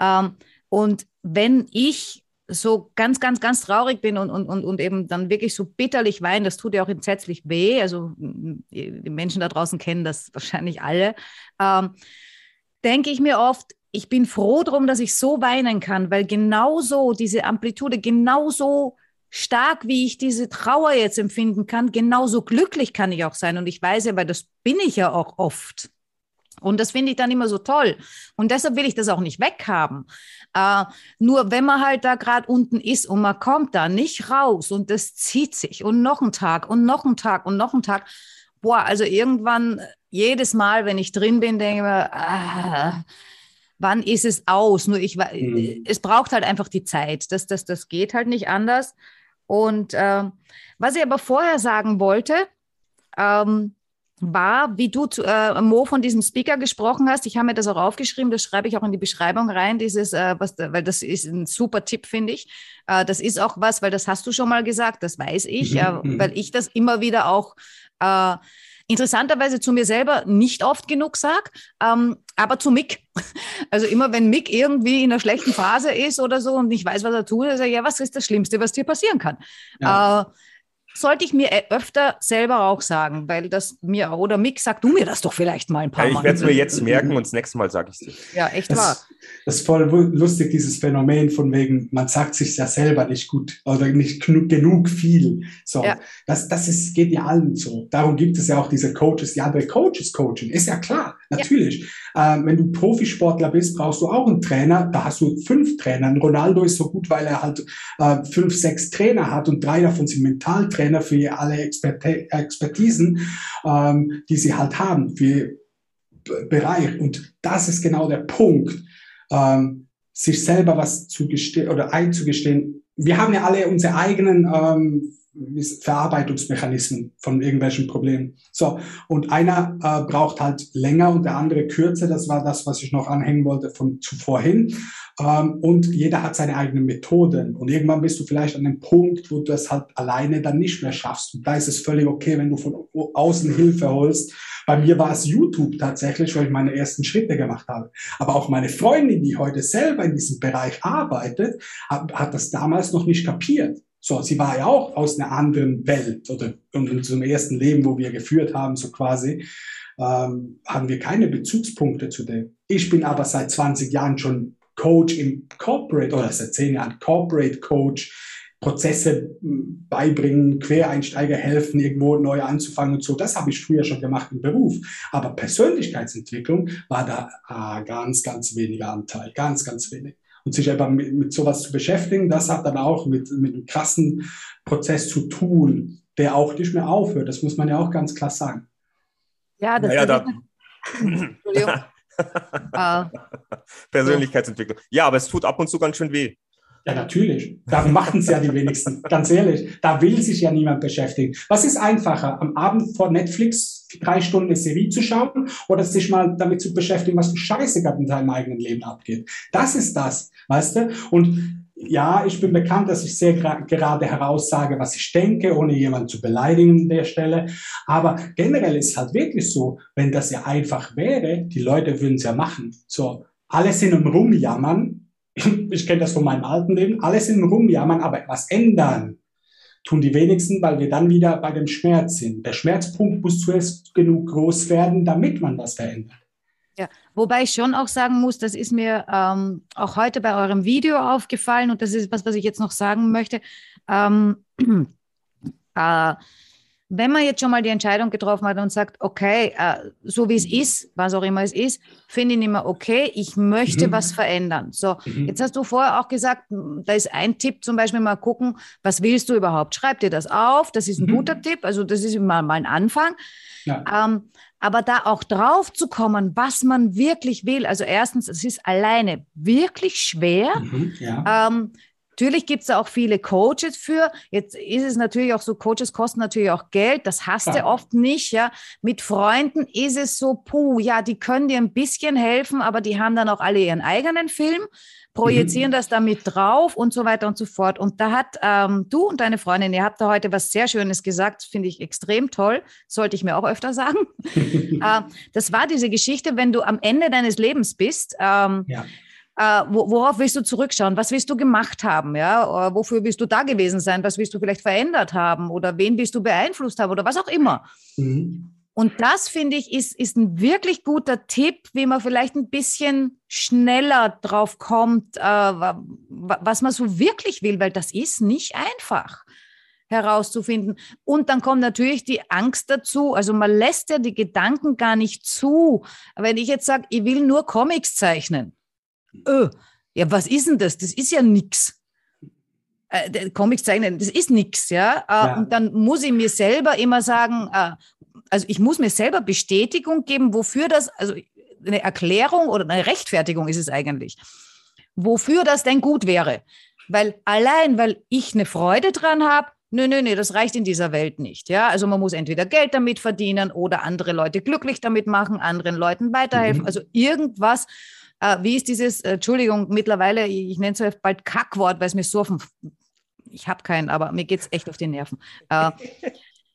Ähm, und wenn ich so ganz, ganz, ganz traurig bin und, und, und, und eben dann wirklich so bitterlich weine, das tut ja auch entsetzlich weh. Also die Menschen da draußen kennen das wahrscheinlich alle. Ähm, denke ich mir oft, ich bin froh drum, dass ich so weinen kann, weil genauso diese Amplitude, genauso stark, wie ich diese Trauer jetzt empfinden kann, genauso glücklich kann ich auch sein. Und ich weiß ja, weil das bin ich ja auch oft. Und das finde ich dann immer so toll. Und deshalb will ich das auch nicht weghaben. Äh, nur wenn man halt da gerade unten ist und man kommt da nicht raus und das zieht sich und noch ein Tag und noch ein Tag und noch ein Tag. Boah, also irgendwann, jedes Mal, wenn ich drin bin, denke ich mir, ah, wann ist es aus? Nur ich, mhm. es braucht halt einfach die Zeit. Das, das, das geht halt nicht anders. Und äh, was ich aber vorher sagen wollte, ähm, war, wie du zu, äh, Mo von diesem Speaker gesprochen hast. Ich habe mir das auch aufgeschrieben, das schreibe ich auch in die Beschreibung rein, dieses, äh, was, weil das ist ein super Tipp, finde ich. Äh, das ist auch was, weil das hast du schon mal gesagt, das weiß ich, mhm. weil ich das immer wieder auch äh, interessanterweise zu mir selber nicht oft genug sage, ähm, aber zu Mick. Also immer, wenn Mick irgendwie in einer schlechten Phase ist oder so und nicht weiß, was er tut, dann sage ich, ja, was ist das Schlimmste, was dir passieren kann? Ja. Äh, sollte ich mir äh, öfter selber auch sagen, weil das mir, oder Mick, sag du mir das doch vielleicht mal ein paar ja, Mal. Ich werde es mir jetzt merken und das nächste Mal sage ich es dir. Ja, echt das, wahr. Das ist voll lustig, dieses Phänomen von wegen, man sagt sich ja selber nicht gut oder nicht genug viel. So, ja. das, das ist, geht ja allen so. Darum gibt es ja auch diese Coaches, die andere Coaches coaching. Ist ja klar, natürlich. Ja. Ähm, wenn du Profisportler bist, brauchst du auch einen Trainer. Da hast du fünf Trainer. Ein Ronaldo ist so gut, weil er halt äh, fünf, sechs Trainer hat und drei davon sind Mentaltrainer für alle Experte Expertisen, ähm, die sie halt haben, für Bereich. Und das ist genau der Punkt, ähm, sich selber was zu gestehen oder einzugestehen. Wir haben ja alle unsere eigenen ähm, Verarbeitungsmechanismen von irgendwelchen Problemen. So, und einer äh, braucht halt länger und der andere kürzer. Das war das, was ich noch anhängen wollte von zuvorhin. Ähm, und jeder hat seine eigenen Methoden. Und irgendwann bist du vielleicht an einem Punkt, wo du das halt alleine dann nicht mehr schaffst. Und da ist es völlig okay, wenn du von außen Hilfe holst. Bei mir war es YouTube tatsächlich, weil ich meine ersten Schritte gemacht habe. Aber auch meine Freundin, die heute selber in diesem Bereich arbeitet, hat, hat das damals noch nicht kapiert. So, sie war ja auch aus einer anderen Welt oder in unserem ersten Leben, wo wir geführt haben, so quasi, ähm, haben wir keine Bezugspunkte zu dem. Ich bin aber seit 20 Jahren schon Coach im Corporate oder seit 10 Jahren Corporate Coach, Prozesse hm, beibringen, Quereinsteiger helfen, irgendwo neu anzufangen und so. Das habe ich früher schon gemacht im Beruf. Aber Persönlichkeitsentwicklung war da ah, ganz, ganz weniger Anteil, ganz, ganz wenig und sich einfach mit, mit sowas zu beschäftigen, das hat dann auch mit, mit einem krassen Prozess zu tun, der auch nicht mehr aufhört. Das muss man ja auch ganz klar sagen. Ja, das naja, da, Entschuldigung. Ah. Persönlichkeitsentwicklung. Ja, aber es tut ab und zu ganz schön weh. Ja, natürlich. Da machen es ja die wenigsten. Ganz ehrlich. Da will sich ja niemand beschäftigen. Was ist einfacher, am Abend vor Netflix drei Stunden eine Serie zu schauen oder sich mal damit zu beschäftigen, was für Scheiße gerade in deinem eigenen Leben abgeht? Das ist das, weißt du? Und ja, ich bin bekannt, dass ich sehr gerade heraus sage, was ich denke, ohne jemanden zu beleidigen an der Stelle. Aber generell ist es halt wirklich so, wenn das ja einfach wäre, die Leute würden es ja machen. So, alle sind im Rumjammern, ich kenne das von meinem alten Leben, alles in Rumjammern, aber etwas ändern tun die wenigsten, weil wir dann wieder bei dem Schmerz sind. Der Schmerzpunkt muss zuerst genug groß werden, damit man was verändert. Ja, wobei ich schon auch sagen muss, das ist mir ähm, auch heute bei eurem Video aufgefallen und das ist was, was ich jetzt noch sagen möchte. Ähm, äh, wenn man jetzt schon mal die Entscheidung getroffen hat und sagt, okay, äh, so wie es ist, was auch immer es ist, finde ich nicht mehr okay, ich möchte mhm. was verändern. So, mhm. jetzt hast du vorher auch gesagt, da ist ein Tipp zum Beispiel mal gucken, was willst du überhaupt? Schreib dir das auf, das ist ein mhm. guter Tipp, also das ist mal, mal ein Anfang. Ja. Ähm, aber da auch drauf zu kommen, was man wirklich will. Also erstens, es ist alleine wirklich schwer. Mhm, ja. ähm, Natürlich gibt es da auch viele Coaches für. Jetzt ist es natürlich auch so, Coaches kosten natürlich auch Geld. Das hast ja. du oft nicht, ja. Mit Freunden ist es so, puh, ja, die können dir ein bisschen helfen, aber die haben dann auch alle ihren eigenen Film, projizieren mhm. das damit drauf und so weiter und so fort. Und da hat ähm, du und deine Freundin, ihr habt da heute was sehr Schönes gesagt, finde ich extrem toll. Sollte ich mir auch öfter sagen. äh, das war diese Geschichte, wenn du am Ende deines Lebens bist. Ähm, ja äh, worauf willst du zurückschauen? Was willst du gemacht haben? Ja? Äh, wofür willst du da gewesen sein? Was willst du vielleicht verändert haben? Oder wen willst du beeinflusst haben? Oder was auch immer. Mhm. Und das, finde ich, ist, ist ein wirklich guter Tipp, wie man vielleicht ein bisschen schneller drauf kommt, äh, was man so wirklich will, weil das ist nicht einfach herauszufinden. Und dann kommt natürlich die Angst dazu. Also man lässt ja die Gedanken gar nicht zu. Wenn ich jetzt sage, ich will nur Comics zeichnen, öh, ja, was ist denn das? Das ist ja nichts. Äh, Comics zeichnen, das ist nichts, ja? Äh, ja? Und dann muss ich mir selber immer sagen, äh, also ich muss mir selber Bestätigung geben, wofür das, also eine Erklärung oder eine Rechtfertigung ist es eigentlich, wofür das denn gut wäre. Weil allein, weil ich eine Freude dran habe, nö, nö, nö, das reicht in dieser Welt nicht. Ja, also man muss entweder Geld damit verdienen oder andere Leute glücklich damit machen, anderen Leuten weiterhelfen. Mhm. Also irgendwas. Äh, wie ist dieses, äh, Entschuldigung, mittlerweile, ich nenne es bald Kackwort, weil es mir so auf dem, ich habe keinen, aber mir geht es echt auf die Nerven. Äh,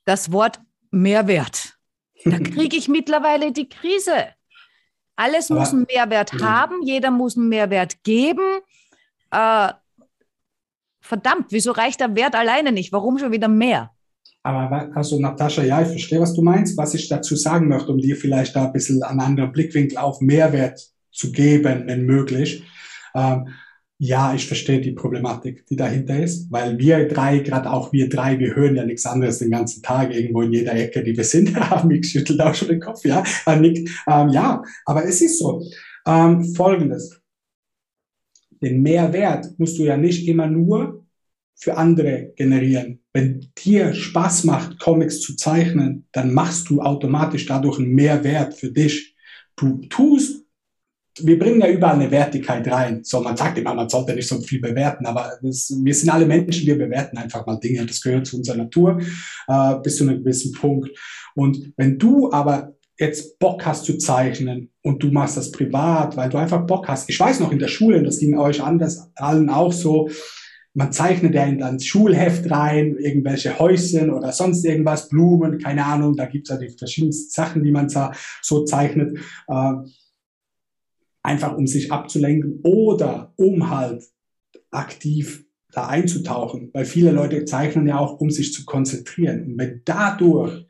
das Wort Mehrwert. Da kriege ich mittlerweile die Krise. Alles muss einen Mehrwert haben, jeder muss einen Mehrwert geben. Äh, verdammt, wieso reicht der Wert alleine nicht? Warum schon wieder mehr? Aber also Natascha, ja, ich verstehe, was du meinst. Was ich dazu sagen möchte, um dir vielleicht da ein bisschen einen anderen Blickwinkel auf Mehrwert zu geben, wenn möglich. Ähm, ja, ich verstehe die Problematik, die dahinter ist, weil wir drei, gerade auch wir drei, wir hören ja nichts anderes den ganzen Tag irgendwo in jeder Ecke, die wir sind. Mick schüttelt auch schon den Kopf, ja. Äh, ähm, ja, aber es ist so. Ähm, Folgendes. Den Mehrwert musst du ja nicht immer nur für andere generieren. Wenn dir Spaß macht, Comics zu zeichnen, dann machst du automatisch dadurch einen Mehrwert für dich. Du tust wir bringen ja überall eine Wertigkeit rein. So, man sagt immer, man sollte nicht so viel bewerten, aber das, wir sind alle Menschen, wir bewerten einfach mal Dinge. Das gehört zu unserer Natur äh, bis zu einem gewissen Punkt. Und wenn du aber jetzt Bock hast zu zeichnen und du machst das privat, weil du einfach Bock hast. Ich weiß noch in der Schule, das ging euch anders allen auch so, man zeichnet ja in das Schulheft rein, irgendwelche Häuschen oder sonst irgendwas, Blumen, keine Ahnung, da gibt es ja die verschiedensten Sachen, die man so zeichnet. Äh, einfach um sich abzulenken oder um halt aktiv da einzutauchen, weil viele Leute zeichnen ja auch, um sich zu konzentrieren. Und wenn dadurch,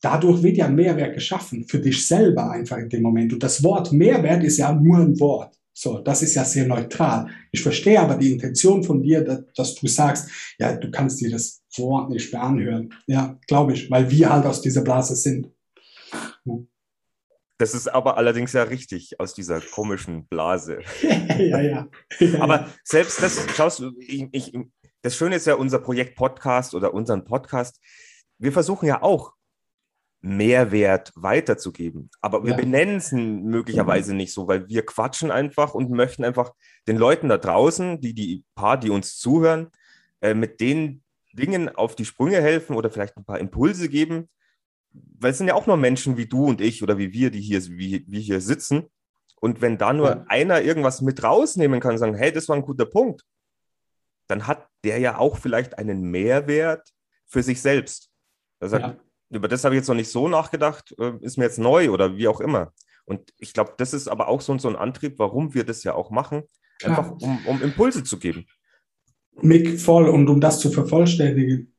dadurch wird ja Mehrwert geschaffen für dich selber einfach in dem Moment. Und das Wort Mehrwert ist ja nur ein Wort. So, das ist ja sehr neutral. Ich verstehe aber die Intention von dir, dass, dass du sagst, ja, du kannst dir das Wort nicht mehr anhören. Ja, glaube ich, weil wir halt aus dieser Blase sind. Das ist aber allerdings ja richtig aus dieser komischen Blase. ja, ja. Aber selbst das, schaust du, ich, ich, das Schöne ist ja unser Projekt Podcast oder unseren Podcast. Wir versuchen ja auch Mehrwert weiterzugeben. Aber wir ja. benennen es möglicherweise nicht so, weil wir quatschen einfach und möchten einfach den Leuten da draußen, die, die paar, die uns zuhören, äh, mit den Dingen auf die Sprünge helfen oder vielleicht ein paar Impulse geben, weil es sind ja auch nur Menschen wie du und ich oder wie wir, die hier, wie, wie hier sitzen. Und wenn da nur ja. einer irgendwas mit rausnehmen kann und sagen, hey, das war ein guter Punkt, dann hat der ja auch vielleicht einen Mehrwert für sich selbst. Also, ja. Über das habe ich jetzt noch nicht so nachgedacht, äh, ist mir jetzt neu oder wie auch immer. Und ich glaube, das ist aber auch so, so ein Antrieb, warum wir das ja auch machen, einfach um, um Impulse zu geben. Mick, voll. Und um das zu vervollständigen,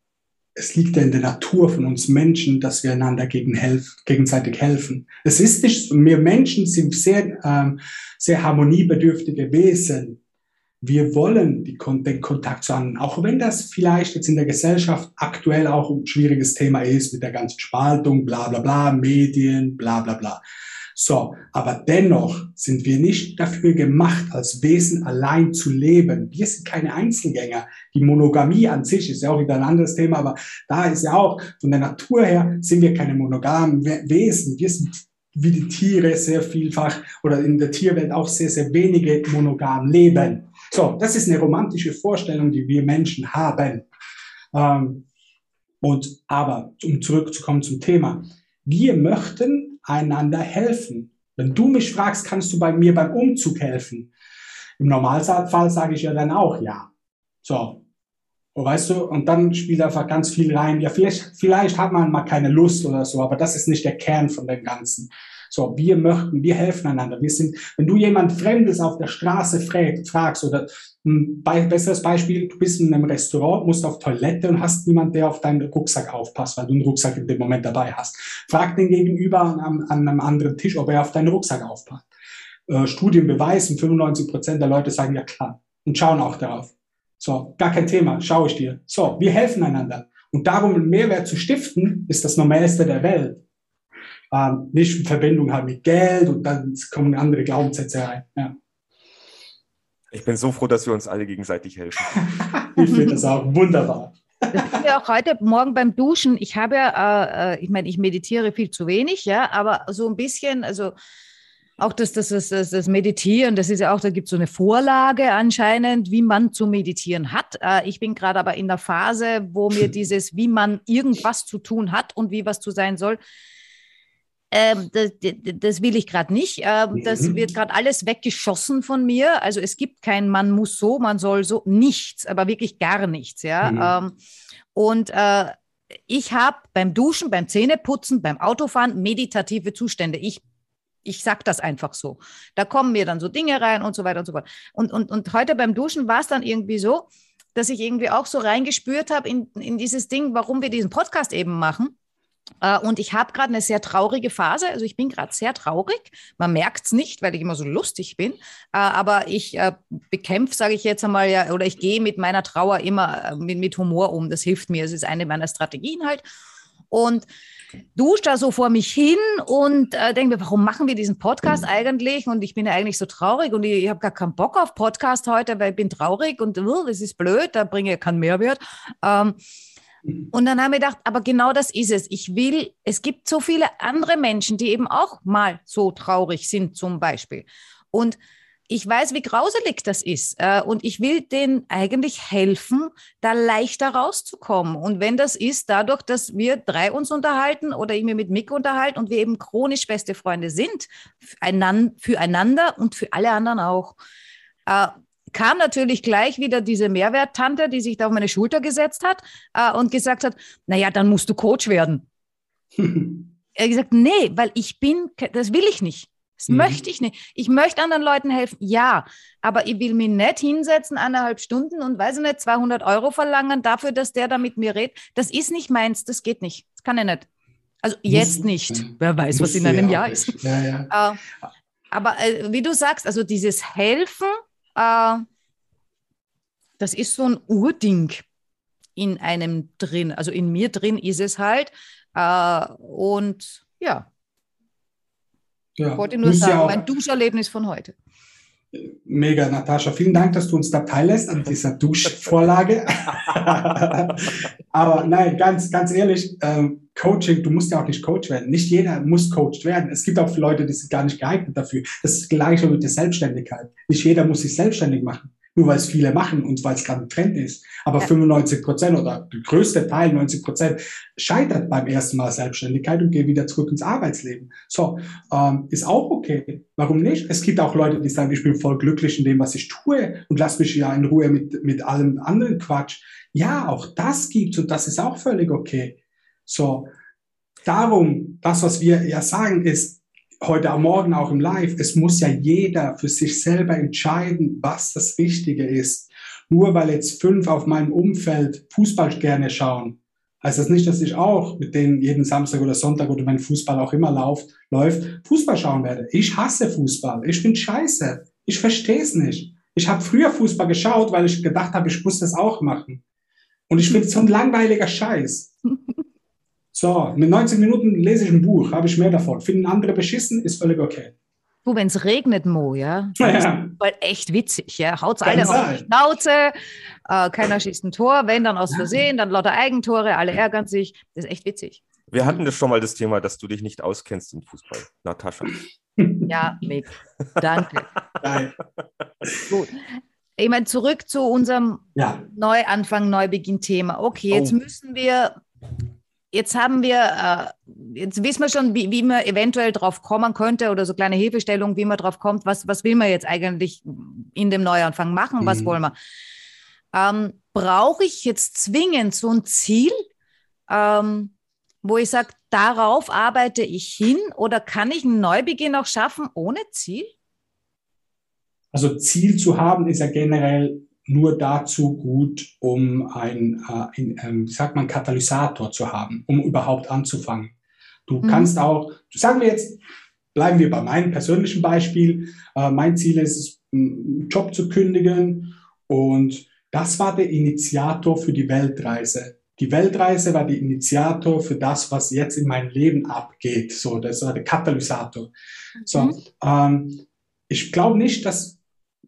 es liegt ja in der Natur von uns Menschen, dass wir einander gegen helf, gegenseitig helfen. Es ist nicht, wir Menschen sind sehr, ähm, sehr harmoniebedürftige Wesen. Wir wollen die, den Kontakt zu anderen, auch wenn das vielleicht jetzt in der Gesellschaft aktuell auch ein schwieriges Thema ist mit der ganzen Spaltung, bla bla bla, Medien, bla bla bla. So, aber dennoch sind wir nicht dafür gemacht, als Wesen allein zu leben. Wir sind keine Einzelgänger. Die Monogamie an sich ist ja auch wieder ein anderes Thema, aber da ist ja auch von der Natur her sind wir keine monogamen Wesen. Wir sind wie die Tiere sehr vielfach oder in der Tierwelt auch sehr, sehr wenige monogam leben. So, das ist eine romantische Vorstellung, die wir Menschen haben. Ähm, und aber, um zurückzukommen zum Thema, wir möchten einander helfen. Wenn du mich fragst, kannst du bei mir beim Umzug helfen? Im Normalfall sage ich ja dann auch ja. So. Und weißt du, und dann spielt einfach ganz viel rein. Ja, vielleicht, vielleicht hat man mal keine Lust oder so, aber das ist nicht der Kern von dem Ganzen. So, wir möchten, wir helfen einander. Wir sind, wenn du jemand Fremdes auf der Straße fragst, fragst oder ein be besseres Beispiel, du bist in einem Restaurant, musst auf Toilette und hast niemand, der auf deinen Rucksack aufpasst, weil du einen Rucksack in dem Moment dabei hast. Frag den Gegenüber an, an einem anderen Tisch, ob er auf deinen Rucksack aufpasst. Äh, Studien beweisen, 95 Prozent der Leute sagen ja klar und schauen auch darauf. So, gar kein Thema, schaue ich dir. So, wir helfen einander. Und darum einen Mehrwert zu stiften, ist das Normalste der Welt. Ähm, nicht in Verbindung halt mit Geld und dann kommen andere Glaubenssätze rein. Ja. Ich bin so froh, dass wir uns alle gegenseitig helfen. ich finde das auch wunderbar. Das ist ja auch heute Morgen beim Duschen. Ich habe ja, äh, äh, ich meine, ich meditiere viel zu wenig, ja, aber so ein bisschen, also auch das, das, das, das, das Meditieren, das ist ja auch, da gibt es so eine Vorlage anscheinend, wie man zu meditieren hat. Äh, ich bin gerade aber in der Phase, wo mir dieses, wie man irgendwas zu tun hat und wie was zu sein soll, ähm, das, das, will ich gerade nicht. Ähm, das mhm. wird gerade alles weggeschossen von mir. Also es gibt kein, man muss so, man soll so, nichts, aber wirklich gar nichts. Ja. Mhm. Ähm, und äh, ich habe beim Duschen, beim Zähneputzen, beim Autofahren meditative Zustände. Ich ich sag das einfach so. Da kommen mir dann so Dinge rein und so weiter und so fort. Und, und, und heute beim Duschen war es dann irgendwie so, dass ich irgendwie auch so reingespürt habe in, in dieses Ding, warum wir diesen Podcast eben machen. Äh, und ich habe gerade eine sehr traurige Phase. Also ich bin gerade sehr traurig. Man merkt es nicht, weil ich immer so lustig bin. Äh, aber ich äh, bekämpfe, sage ich jetzt einmal, oder ich gehe mit meiner Trauer immer mit, mit Humor um. Das hilft mir. Es ist eine meiner Strategien halt. Und dusche da so vor mich hin und äh, denke mir, warum machen wir diesen Podcast eigentlich? Und ich bin ja eigentlich so traurig und ich, ich habe gar keinen Bock auf Podcast heute, weil ich bin traurig und uh, das ist blöd, da bringe ich keinen Mehrwert. Ähm, und dann haben wir gedacht, aber genau das ist es. Ich will, es gibt so viele andere Menschen, die eben auch mal so traurig sind, zum Beispiel. Und ich weiß, wie grauselig das ist. Äh, und ich will denen eigentlich helfen, da leichter rauszukommen. Und wenn das ist, dadurch, dass wir drei uns unterhalten oder ich mir mit Mick unterhalten und wir eben chronisch beste Freunde sind, füreinander und für alle anderen auch. Kam natürlich gleich wieder diese Mehrwerttante, die sich da auf meine Schulter gesetzt hat äh, und gesagt hat, naja, dann musst du Coach werden. er hat gesagt, nee, weil ich bin, das will ich nicht. Das mhm. möchte ich nicht. Ich möchte anderen Leuten helfen, ja, aber ich will mich nicht hinsetzen, eineinhalb Stunden und weiß ich nicht, 200 Euro verlangen dafür, dass der da mit mir redet. Das ist nicht meins, das geht nicht. Das kann ich nicht. Also jetzt nicht. Wer weiß, was in einem Jahr ist. Ja, ja. Äh, aber äh, wie du sagst, also dieses Helfen, äh, das ist so ein Urding in einem drin. Also in mir drin ist es halt. Äh, und ja. ja. Ich wollte nur sagen, mein Duscherlebnis von heute. Mega, Natascha. Vielen Dank, dass du uns da teillässt an dieser Duschvorlage. Aber nein, ganz, ganz ehrlich, ähm, Coaching, du musst ja auch nicht Coach werden. Nicht jeder muss Coached werden. Es gibt auch Leute, die sind gar nicht geeignet dafür. Das ist das Gleiche mit der Selbstständigkeit. Nicht jeder muss sich selbstständig machen nur weil es viele machen und weil es gerade ein Trend ist. Aber ja. 95 Prozent oder der größte Teil, 90 Prozent, scheitert beim ersten Mal Selbstständigkeit und geht wieder zurück ins Arbeitsleben. So, ähm, ist auch okay. Warum nicht? Es gibt auch Leute, die sagen, ich bin voll glücklich in dem, was ich tue und lass mich ja in Ruhe mit, mit allem anderen Quatsch. Ja, auch das gibt's und das ist auch völlig okay. So, darum, das, was wir ja sagen, ist, heute am Morgen auch im Live, es muss ja jeder für sich selber entscheiden, was das Wichtige ist. Nur weil jetzt fünf auf meinem Umfeld Fußball gerne schauen, heißt das nicht, dass ich auch mit denen jeden Samstag oder Sonntag oder mein Fußball auch immer läuft, läuft Fußball schauen werde. Ich hasse Fußball. Ich bin scheiße. Ich verstehe es nicht. Ich habe früher Fußball geschaut, weil ich gedacht habe, ich muss das auch machen. Und ich finde es so ein langweiliger Scheiß. So, mit 19 Minuten lese ich ein Buch, habe ich mehr davon. Finden andere beschissen, ist völlig okay. Du, wenn es regnet, Mo, ja, das ja. ist echt witzig, ja. Haut's alle auf die Schnauze, äh, keiner schießt ein Tor, wenn dann aus Versehen, dann lauter Eigentore, alle ärgern sich. Das ist echt witzig. Wir hatten das schon mal das Thema, dass du dich nicht auskennst im Fußball, Natascha. Ja, Mick, danke. Nein. Gut. Ich meine, zurück zu unserem ja. Neuanfang, Neubeginn-Thema. Okay, jetzt oh. müssen wir Jetzt haben wir, äh, jetzt wissen wir schon, wie, wie man eventuell drauf kommen könnte oder so kleine Hilfestellung, wie man drauf kommt. Was, was will man jetzt eigentlich in dem Neuanfang machen? Was mhm. wollen wir? Ähm, Brauche ich jetzt zwingend so ein Ziel, ähm, wo ich sage, darauf arbeite ich hin oder kann ich einen Neubeginn auch schaffen ohne Ziel? Also Ziel zu haben ist ja generell nur dazu gut, um ein, äh, ein, ähm, sagt man, Katalysator zu haben, um überhaupt anzufangen. Du mhm. kannst auch, sagen wir jetzt, bleiben wir bei meinem persönlichen Beispiel. Äh, mein Ziel ist es, einen Job zu kündigen und das war der Initiator für die Weltreise. Die Weltreise war der Initiator für das, was jetzt in meinem Leben abgeht. So, das war der Katalysator. Mhm. So, ähm, ich glaube nicht, dass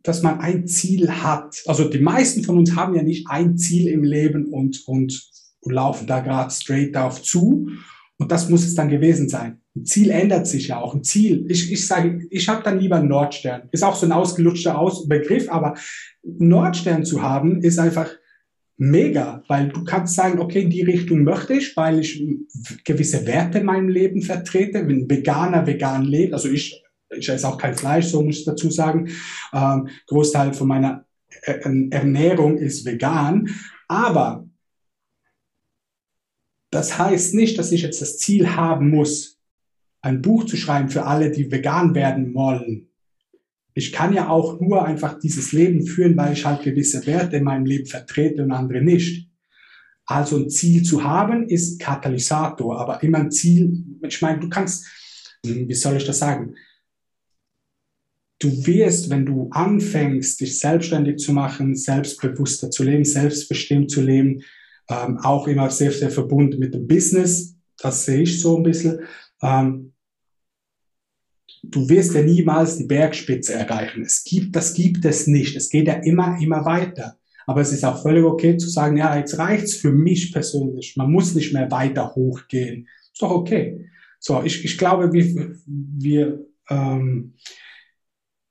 dass man ein Ziel hat. Also die meisten von uns haben ja nicht ein Ziel im Leben und, und, laufen da gerade straight darauf zu. Und das muss es dann gewesen sein. Ein Ziel ändert sich ja auch. Ein Ziel, ich, ich sage, ich habe dann lieber einen Nordstern. Ist auch so ein ausgelutschter Aus Begriff, aber Nordstern zu haben, ist einfach mega, weil du kannst sagen, okay, in die Richtung möchte ich, weil ich gewisse Werte in meinem Leben vertrete. Wenn ein Veganer vegan lebt, also ich ich esse auch kein Fleisch, so muss ich dazu sagen. Ähm, Großteil von meiner Ernährung ist vegan. Aber das heißt nicht, dass ich jetzt das Ziel haben muss, ein Buch zu schreiben für alle, die vegan werden wollen. Ich kann ja auch nur einfach dieses Leben führen, weil ich halt gewisse Werte in meinem Leben vertrete und andere nicht. Also ein Ziel zu haben ist Katalysator, aber immer ein Ziel, ich meine, du kannst, wie soll ich das sagen? Du wirst, wenn du anfängst, dich selbstständig zu machen, selbstbewusster zu leben, selbstbestimmt zu leben, ähm, auch immer sehr, sehr verbunden mit dem Business, das sehe ich so ein bisschen, ähm, du wirst ja niemals die Bergspitze erreichen. Es gibt, das gibt es nicht. Es geht ja immer, immer weiter. Aber es ist auch völlig okay zu sagen, ja, jetzt reicht's für mich persönlich. Man muss nicht mehr weiter hochgehen. Ist doch okay. So, ich, ich glaube, wir, wir ähm,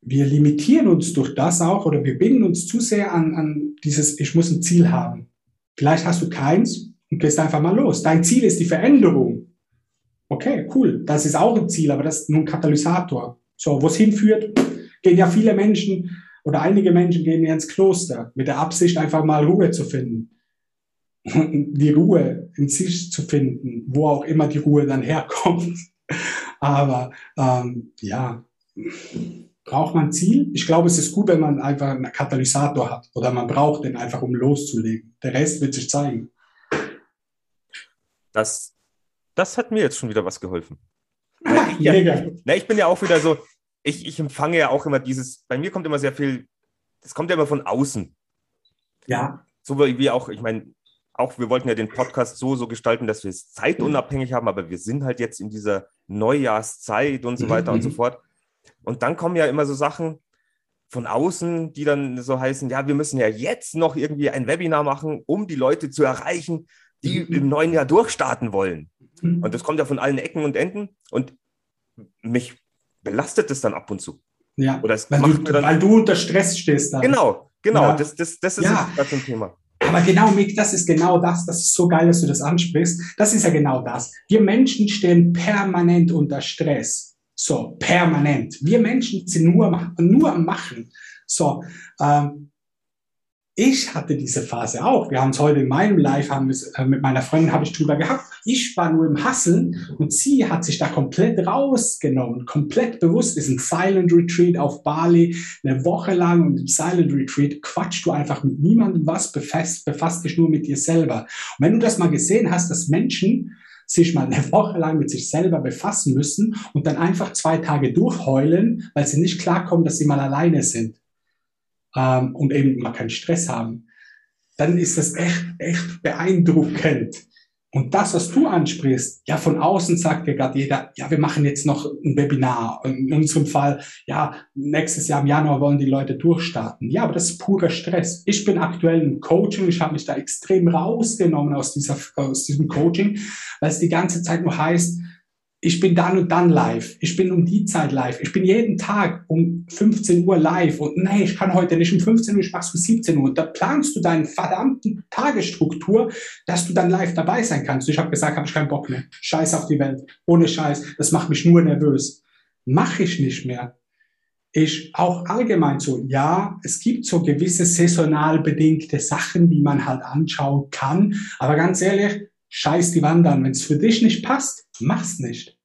wir limitieren uns durch das auch oder wir binden uns zu sehr an, an dieses, ich muss ein Ziel haben. Vielleicht hast du keins und gehst einfach mal los. Dein Ziel ist die Veränderung. Okay, cool. Das ist auch ein Ziel, aber das ist nur ein Katalysator. So, wo es hinführt, gehen ja viele Menschen oder einige Menschen gehen ja ins Kloster mit der Absicht, einfach mal Ruhe zu finden. Die Ruhe in sich zu finden, wo auch immer die Ruhe dann herkommt. Aber ähm, ja, Braucht man ein Ziel? Ich glaube, es ist gut, wenn man einfach einen Katalysator hat oder man braucht den einfach, um loszulegen. Der Rest wird sich zeigen. Das, das hat mir jetzt schon wieder was geholfen. ich, ja, na, ich bin ja auch wieder so, ich, ich empfange ja auch immer dieses, bei mir kommt immer sehr viel, das kommt ja immer von außen. Ja. So wie auch, ich meine, auch wir wollten ja den Podcast so, so gestalten, dass wir es zeitunabhängig haben, aber wir sind halt jetzt in dieser Neujahrszeit und so weiter mhm. und so fort. Und dann kommen ja immer so Sachen von außen, die dann so heißen, ja, wir müssen ja jetzt noch irgendwie ein Webinar machen, um die Leute zu erreichen, die mhm. im neuen Jahr durchstarten wollen. Mhm. Und das kommt ja von allen Ecken und Enden. Und mich belastet es dann ab und zu. Ja, Oder weil, du, dann, weil du unter Stress stehst. Dann. Genau, genau. Ja. Das, das, das ist ja. das ein Thema. Aber genau, Mick, das ist genau das. Das ist so geil, dass du das ansprichst. Das ist ja genau das. Wir Menschen stehen permanent unter Stress. So, permanent. Wir Menschen sind nur, nur am Machen. So, ähm, ich hatte diese Phase auch. Wir haben es heute in meinem Live, haben äh, mit meiner Freundin habe ich drüber gehabt. Ich war nur im Hasseln und sie hat sich da komplett rausgenommen, komplett bewusst. Ist ein Silent Retreat auf Bali, eine Woche lang und im Silent Retreat quatschst du einfach mit niemandem was, befasst, befasst dich nur mit dir selber. Und wenn du das mal gesehen hast, dass Menschen sich mal eine Woche lang mit sich selber befassen müssen und dann einfach zwei Tage durchheulen, weil sie nicht klarkommen, dass sie mal alleine sind ähm, und eben mal keinen Stress haben, dann ist das echt, echt beeindruckend. Und das, was du ansprichst, ja, von außen sagt ja gerade jeder, ja, wir machen jetzt noch ein Webinar. In unserem Fall, ja, nächstes Jahr im Januar wollen die Leute durchstarten. Ja, aber das ist purer Stress. Ich bin aktuell im Coaching, ich habe mich da extrem rausgenommen aus, dieser, aus diesem Coaching, weil es die ganze Zeit nur heißt, ich bin dann und dann live, ich bin um die Zeit live, ich bin jeden Tag um 15 Uhr live und nee, ich kann heute nicht um 15 Uhr, ich mach's um 17 Uhr. Und da planst du deine verdammten Tagesstruktur, dass du dann live dabei sein kannst. Ich habe gesagt, habe ich keinen Bock mehr. Scheiß auf die Welt. Ohne Scheiß. Das macht mich nur nervös. Mache ich nicht mehr. Ich auch allgemein so, ja, es gibt so gewisse saisonal bedingte Sachen, die man halt anschauen kann. Aber ganz ehrlich, scheiß die Wand an. Wenn es für dich nicht passt, mach's nicht.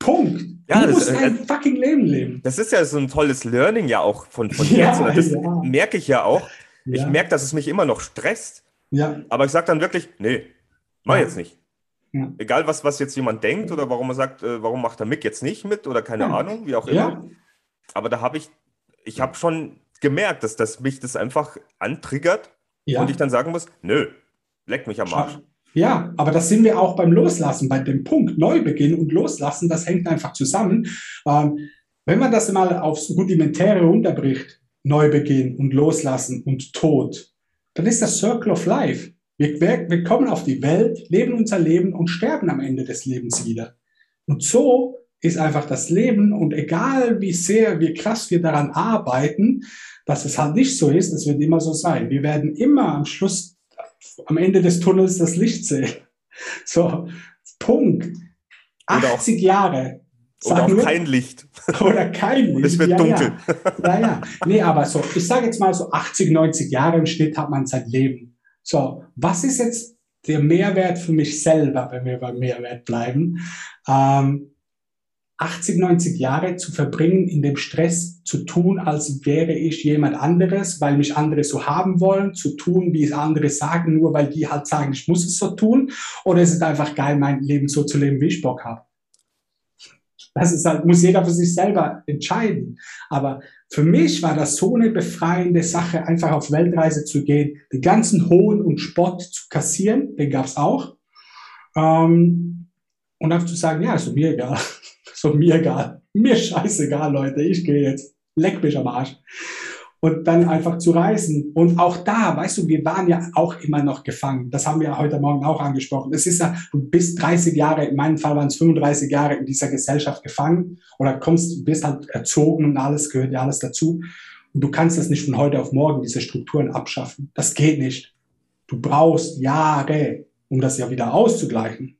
Punkt. Ja, du das, musst äh, ein fucking Leben leben. Das ist ja so ein tolles Learning ja auch von, von Ja, jetzt. Das ja. merke ich ja auch. Ich Ja. merke, dass es mich immer noch stresst. Ja, Aber ich sage dann wirklich, nee, mach jetzt nicht. Egal, was, was jetzt jemand denkt oder warum er sagt, äh, warum macht der Mick jetzt nicht mit oder keine. Ahnung, wie auch immer. Aber da habe ich, ich habe schon gemerkt, dass, dass mich das einfach antriggert und ich dann sagen muss, nö, leck mich am Arsch. Ja, aber das sind wir auch beim Loslassen, bei dem Punkt Neubeginn und Loslassen, das hängt einfach zusammen. Ähm, wenn man das mal aufs Rudimentäre runterbricht, Neubeginn und Loslassen und Tod, dann ist das Circle of Life. Wir, wir, kommen auf die Welt, leben unser Leben und sterben am Ende des Lebens wieder. Und so ist einfach das Leben und egal wie sehr, wie krass wir daran arbeiten, dass es halt nicht so ist, es wird immer so sein. Wir werden immer am Schluss am Ende des Tunnels das Licht sehen. So, Punkt. Oder auch- 80 Jahre. Oder Sag auch nur- kein Licht. oder kein Licht. Es wird ja, dunkel. Ja. ja, ja. Nee, aber so, ich sage jetzt mal so 80, 90 Jahre im Schnitt hat man sein Leben. So, was ist jetzt der Mehrwert für mich selber, wenn wir beim Mehrwert bleiben? Ähm, 80, 90 Jahre zu verbringen, in dem Stress zu tun, als wäre ich jemand anderes, weil mich andere so haben wollen, zu tun, wie es andere sagen, nur weil die halt sagen, ich muss es so tun, oder ist es einfach geil, mein Leben so zu leben, wie ich Bock habe? Das ist halt, muss jeder für sich selber entscheiden. Aber für mich war das so eine befreiende Sache, einfach auf Weltreise zu gehen, den ganzen Hohn und Spott zu kassieren, den gab's auch. Ähm, und einfach zu sagen, ja, ist mir egal. Doch mir egal. Mir scheißegal, Leute, ich gehe jetzt. Leck mich am Arsch. Und dann einfach zu reisen. Und auch da, weißt du, wir waren ja auch immer noch gefangen. Das haben wir heute Morgen auch angesprochen. Es ist ja, du bist 30 Jahre, in meinem Fall waren es 35 Jahre in dieser Gesellschaft gefangen oder kommst, bist halt erzogen und alles gehört ja alles dazu. Und du kannst das nicht von heute auf morgen, diese Strukturen abschaffen. Das geht nicht. Du brauchst Jahre, um das ja wieder auszugleichen.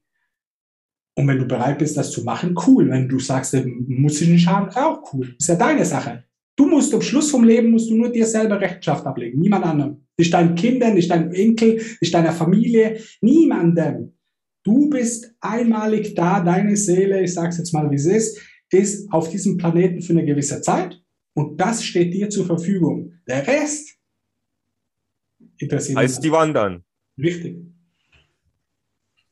Und wenn du bereit bist, das zu machen, cool. Wenn du sagst, äh, muss ich nicht haben, auch cool. Ist ja deine Sache. Du musst am Schluss vom Leben musst du nur dir selber Rechenschaft ablegen, niemand anderem. Nicht deinen Kindern, nicht deinem Enkel, nicht deiner Familie, niemandem. Du bist einmalig da, deine Seele, ich sag's jetzt mal, wie es ist, ist auf diesem Planeten für eine gewisse Zeit und das steht dir zur Verfügung. Der Rest interessiert Heißt die wandern. Richtig.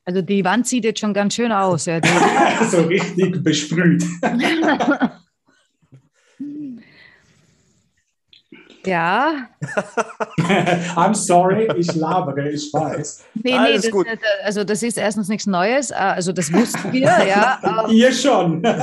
Also die Wand sieht jetzt schon ganz schön aus. Ja. So richtig besprüht. ja, I'm sorry, ich labere, ich weiß. nee, nee, das, gut. das- also das ist erstens nichts Neues, äh, also das wussten wir, ja. ähm, Ihr schon. äh,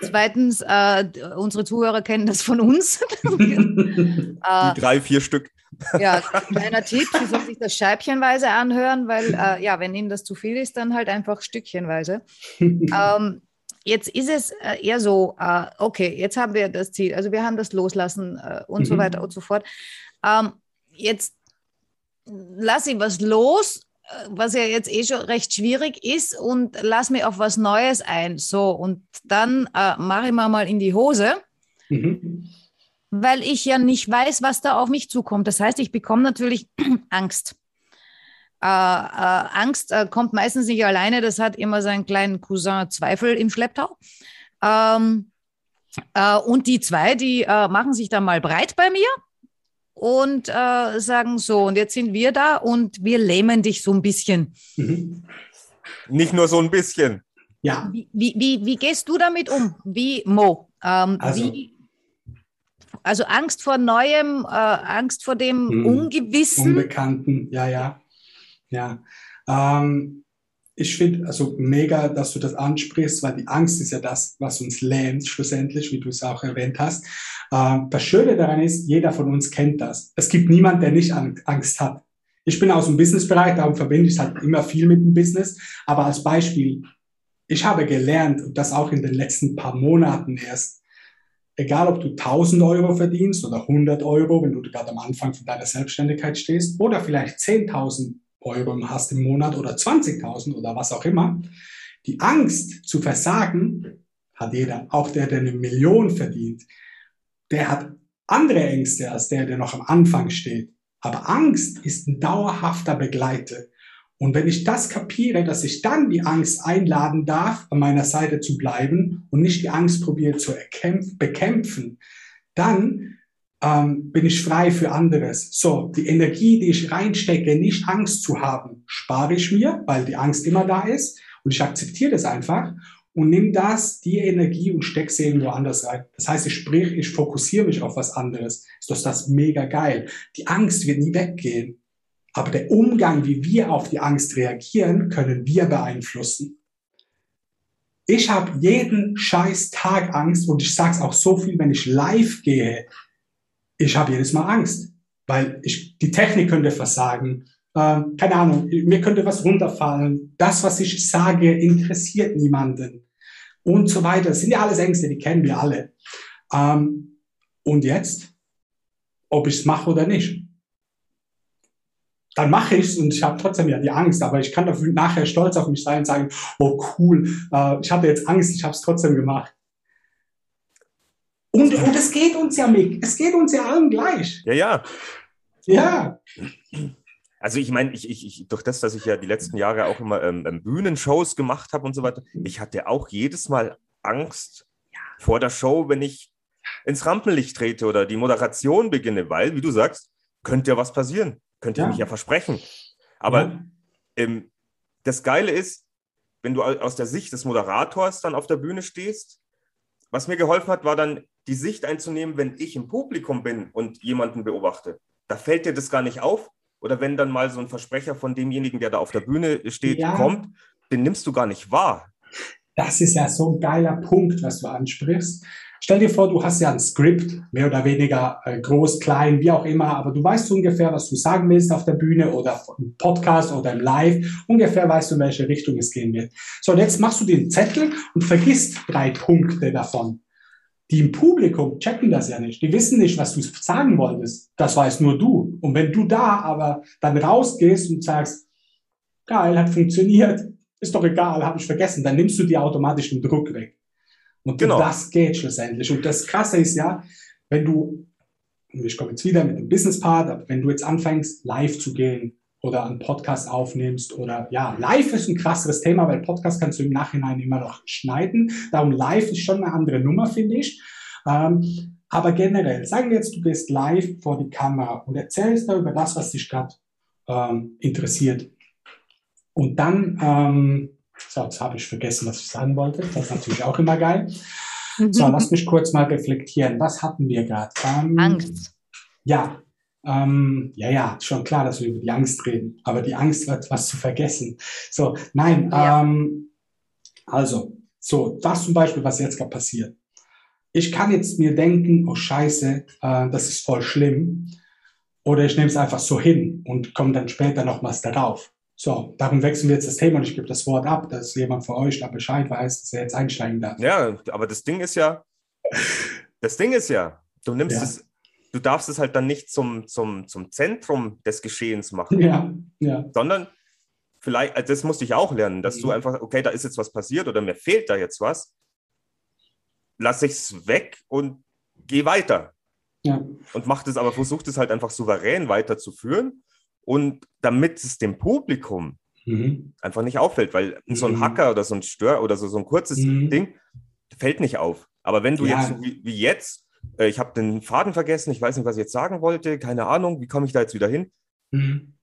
zweitens, äh, unsere Zuhörer kennen das von uns. äh, Die drei, vier Stück. Ja, kleiner Tipp, Sie sollen sich das scheibchenweise anhören, weil äh, ja, wenn Ihnen das zu viel ist, dann halt einfach stückchenweise. ähm, jetzt ist es äh, eher so, äh, okay, jetzt haben wir das Ziel, also wir haben das Loslassen äh, und so Mhm. weiter und so fort. Ähm, jetzt lasse ich was los, äh, was ja jetzt eh schon recht schwierig ist und lass mir auf was Neues ein. So, und dann äh, mache ich mir mal in die Hose Mhm. Weil ich ja nicht weiß, was da auf mich zukommt. Das heißt, ich bekomme natürlich Angst. Äh, äh, Angst äh, kommt meistens nicht alleine, das hat immer seinen kleinen Cousin Zweifel im Schlepptau. Ähm, äh, und die zwei, die äh, machen sich dann mal breit bei mir und äh, sagen so, und jetzt sind wir da und wir lähmen dich so ein bisschen. Mhm. Nicht nur so ein bisschen. Ja, Wie, wie, wie, wie gehst du damit um? Wie, Mo? Ähm, Also- wie, also Angst vor Neuem, äh, Angst vor dem Hm. Ungewissen. Unbekannten, ja, ja. Ja. Ähm, ich finde also mega, dass du das ansprichst, weil die Angst ist ja das, was uns lähmt, schlussendlich, wie du es auch erwähnt hast. Ähm, das Schöne daran ist, jeder von uns kennt das. Es gibt niemand, der nicht Ang- Angst hat. Ich bin aus dem Businessbereich, darum verbinde ich es halt immer viel mit dem Business. Aber als Beispiel, ich habe gelernt, und das auch in den letzten paar Monaten erst, egal ob du 1000 Euro verdienst oder 100 Euro, wenn du gerade am Anfang von deiner Selbstständigkeit stehst, oder vielleicht 10.000 Euro hast im Monat oder 20.000 oder was auch immer, die Angst zu versagen hat jeder, auch der, der eine Million verdient, der hat andere Ängste als der, der noch am Anfang steht. Aber Angst ist ein dauerhafter Begleiter. Und wenn ich das kapiere, dass ich dann die Angst einladen darf, an meiner Seite zu bleiben und nicht die Angst probiere zu bekämpfen, dann ähm, bin ich frei für anderes. So, die Energie, die ich reinstecke, nicht Angst zu haben, spare ich mir, weil die Angst immer da ist und ich akzeptiere das einfach und nimm das, die Energie und steck sie irgendwo anders rein. Das heißt, ich sprich, ich fokussiere mich auf was anderes. Ist doch das mega geil. Die Angst wird nie weggehen. Aber der Umgang, wie wir auf die Angst reagieren, können wir beeinflussen. Ich habe jeden scheiß Tag Angst und ich sage es auch so viel, wenn ich live gehe. Ich habe jedes Mal Angst, weil ich, die Technik könnte versagen. Ähm, keine Ahnung, mir könnte was runterfallen. Das, was ich sage, interessiert niemanden. Und so weiter. Das sind ja alles Ängste, die kennen wir alle. Ähm, und jetzt, ob ich es mache oder nicht dann mache ich es und ich habe trotzdem ja die Angst, aber ich kann dafür nachher stolz auf mich sein und sagen, oh cool, äh, ich hatte jetzt Angst, ich habe es trotzdem gemacht. Und, und es geht uns ja, Mick, es geht uns ja allen gleich. Ja, ja. Ja. Also ich meine, ich, ich, ich, durch das, dass ich ja die letzten Jahre auch immer ähm, ähm Bühnenshows gemacht habe und so weiter, ich hatte auch jedes Mal Angst vor der Show, wenn ich ins Rampenlicht trete oder die Moderation beginne, weil, wie du sagst, könnte ja was passieren. Könnte ja. ich mich ja versprechen. Aber ja. ähm, das Geile ist, wenn du aus der Sicht des Moderators dann auf der Bühne stehst, was mir geholfen hat, war dann die Sicht einzunehmen, wenn ich im Publikum bin und jemanden beobachte. Da fällt dir das gar nicht auf. Oder wenn dann mal so ein Versprecher von demjenigen, der da auf der Bühne steht, ja. kommt, den nimmst du gar nicht wahr. Das ist ja so ein geiler Punkt, was du ansprichst. Stell dir vor, du hast ja ein Skript, mehr oder weniger äh, groß, klein, wie auch immer, aber du weißt ungefähr, was du sagen willst auf der Bühne oder im Podcast oder im Live. Ungefähr weißt du, in welche Richtung es gehen wird. So, und jetzt machst du den Zettel und vergisst drei Punkte davon. Die im Publikum checken das ja nicht. Die wissen nicht, was du sagen wolltest. Das weißt nur du. Und wenn du da aber dann rausgehst und sagst, geil, hat funktioniert, ist doch egal, habe ich vergessen, dann nimmst du dir automatisch den Druck weg. Und genau. das geht schlussendlich. Und das Krasse ist ja, wenn du, ich komme jetzt wieder mit dem Business Part, aber wenn du jetzt anfängst, live zu gehen oder einen Podcast aufnimmst oder ja, live ist ein krasseres Thema, weil Podcast kannst du im Nachhinein immer noch schneiden. Darum live ist schon eine andere Nummer, finde ich. Ähm, aber generell, sagen wir jetzt, du gehst live vor die Kamera und erzählst da über das, was dich gerade ähm, interessiert. Und dann ähm, so, jetzt habe ich vergessen, was ich sagen wollte. Das ist natürlich auch immer geil. So, lass mich kurz mal reflektieren. Was hatten wir gerade? Ähm, Angst. Ja, ähm, ja, ja, schon klar, dass wir über die Angst reden. Aber die Angst, wird was zu vergessen. So, nein, ja. ähm, also, so, das zum Beispiel, was jetzt gerade passiert. Ich kann jetzt mir denken, oh Scheiße, äh, das ist voll schlimm. Oder ich nehme es einfach so hin und komme dann später nochmals darauf. So, darum wechseln wir jetzt das Thema und ich gebe das Wort ab, dass jemand von euch da Bescheid weiß, dass er jetzt einsteigen darf. Ja, aber das Ding ist ja, das Ding ist ja, du nimmst ja. es, du darfst es halt dann nicht zum, zum, zum Zentrum des Geschehens machen. Ja, ja. Sondern vielleicht, also das musste ich auch lernen, dass mhm. du einfach, okay, da ist jetzt was passiert oder mir fehlt da jetzt was, lass ich es weg und geh weiter. Ja. Und mach das, aber versuch das halt einfach souverän weiterzuführen und damit es dem Publikum mhm. einfach nicht auffällt, weil so ein mhm. Hacker oder so ein Stör oder so, so ein kurzes mhm. Ding fällt nicht auf. Aber wenn du ja. jetzt so wie, wie, jetzt, äh, ich habe den Faden vergessen, ich weiß nicht, was ich jetzt sagen wollte, keine Ahnung, wie komme ich da jetzt wieder hin? Mhm.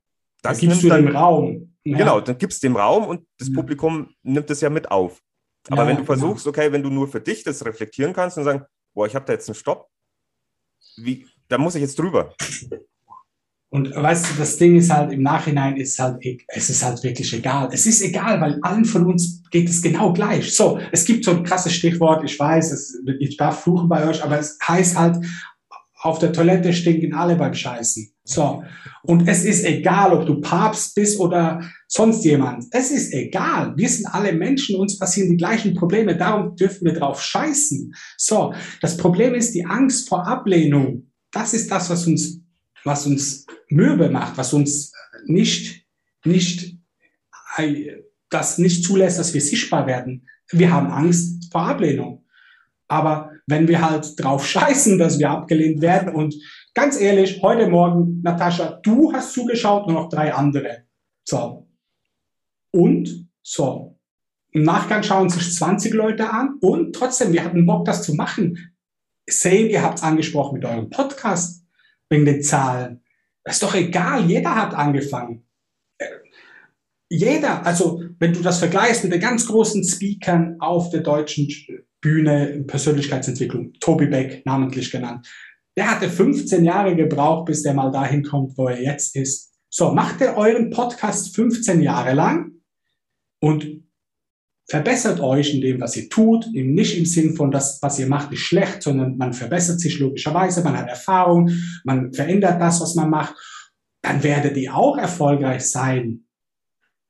Das da gibst du dann, dem Raum. Ja. Genau, dann gibst du dem Raum und das mhm. Publikum nimmt es ja mit auf. Aber ja, wenn du genau. versuchst, okay, wenn du nur für dich das reflektieren kannst und sagen, boah, ich habe da jetzt einen Stopp, wie, da muss ich jetzt drüber. Und weißt du, das Ding ist halt, im Nachhinein ist halt, es ist halt wirklich egal. Es ist egal, weil allen von uns geht es genau gleich. So, es gibt so ein krasses Stichwort, ich weiß, es, ich darf fluchen bei euch, aber es heißt halt, auf der Toilette stinken alle beim Scheißen. So. Und es ist egal, ob du Papst bist oder sonst jemand. Es ist egal. Wir sind alle Menschen, uns passieren die gleichen Probleme. Darum dürfen wir drauf scheißen. So. Das Problem ist die Angst vor Ablehnung. Das ist das, was uns was uns mürbe macht, was uns nicht, nicht, das nicht zulässt, dass wir sichtbar werden. Wir haben Angst vor Ablehnung. Aber wenn wir halt drauf scheißen, dass wir abgelehnt werden und ganz ehrlich, heute Morgen, Natascha, du hast zugeschaut, nur noch drei andere. So. Und so, im Nachgang schauen sich 20 Leute an und trotzdem, wir hatten Bock, das zu machen. Same, ihr habt es angesprochen mit eurem Podcast, wegen den Zahlen. Das ist doch egal, jeder hat angefangen. Jeder, also wenn du das vergleichst mit den ganz großen Speakern auf der deutschen Bühne Persönlichkeitsentwicklung, Tobi Beck namentlich genannt, der hatte 15 Jahre gebraucht, bis der mal dahin kommt, wo er jetzt ist. So, macht er euren Podcast 15 Jahre lang und verbessert euch in dem, was ihr tut, eben nicht im Sinn von, das, was ihr macht, ist schlecht, sondern man verbessert sich logischerweise, man hat Erfahrung, man verändert das, was man macht, dann werdet ihr auch erfolgreich sein.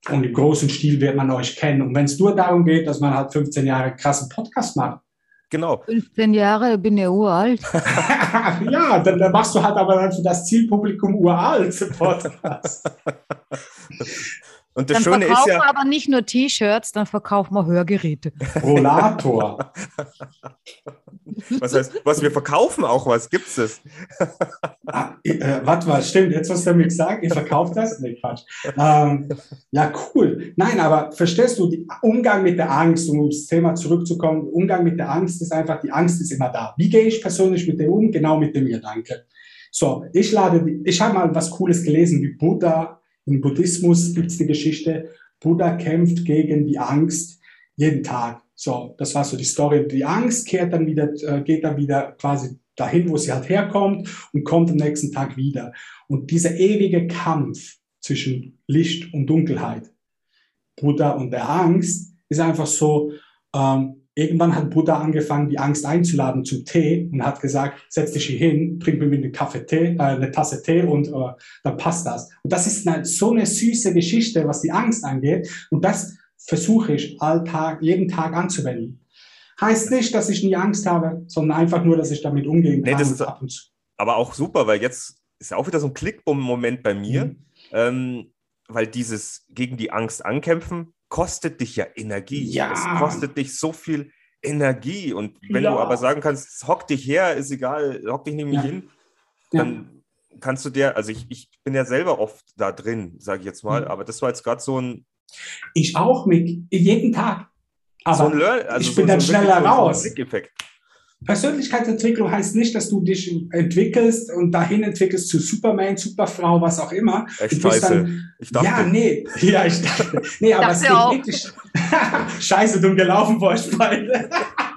Und im großen Stil wird man euch kennen. Und wenn es nur darum geht, dass man halt 15 Jahre krassen Podcast macht. Genau. 15 Jahre, bin ja uralt. ja, dann, dann, machst du halt aber dann für das Zielpublikum uralt Podcast. Und das dann Schöne ist ja. aber nicht nur T-Shirts, dann verkaufen wir Hörgeräte. Rollator. was heißt, was wir verkaufen auch was? Gibt's das? ah, äh, warte mal, stimmt, jetzt hast du mir gesagt, ihr verkauft das? Nee, Quatsch. Ähm, ja, cool. Nein, aber verstehst du, Umgang mit der Angst, um aufs Thema zurückzukommen, Umgang mit der Angst ist einfach, die Angst ist immer da. Wie gehe ich persönlich mit dem um? Genau mit dem Gedanke. So, ich lade, ich habe mal was Cooles gelesen, wie Buddha im Buddhismus gibt es die Geschichte, Buddha kämpft gegen die Angst jeden Tag. So, das war so die Story. Die Angst kehrt dann wieder, äh, geht dann wieder quasi dahin, wo sie halt herkommt und kommt am nächsten Tag wieder. Und dieser ewige Kampf zwischen Licht und Dunkelheit, Buddha und der Angst, ist einfach so, ähm, Irgendwann hat Buddha angefangen, die Angst einzuladen zum Tee und hat gesagt, setz dich hier hin, trink mir eine Kaffee Tee, äh, eine Tasse Tee und äh, dann passt das. Und das ist eine, so eine süße Geschichte, was die Angst angeht. Und das versuche ich alltag, jeden Tag anzuwenden. Heißt nicht, dass ich nie Angst habe, sondern einfach nur, dass ich damit umgehen kann. Nee, das ist ab und zu. Aber auch super, weil jetzt ist ja auch wieder so ein Klickbumm-Moment bei mir, mhm. ähm, weil dieses gegen die Angst ankämpfen, kostet dich ja Energie. Ja. Es kostet dich so viel Energie. Und wenn ja. du aber sagen kannst, hock dich her, ist egal, hock dich nämlich ja. hin, dann ja. kannst du dir, also ich, ich bin ja selber oft da drin, sage ich jetzt mal, mhm. aber das war jetzt gerade so ein. Ich auch, Mick, jeden Tag. Aber so ein Learn, also ich bin so, dann so schneller raus. So Persönlichkeitsentwicklung heißt nicht, dass du dich entwickelst und dahin entwickelst zu Superman, Superfrau, was auch immer. Echt scheiße. Dann, ich dachte. Ja, nee. Ja, ich dachte. Nee, aber es geht auch. wirklich. scheiße, dumm gelaufen beide.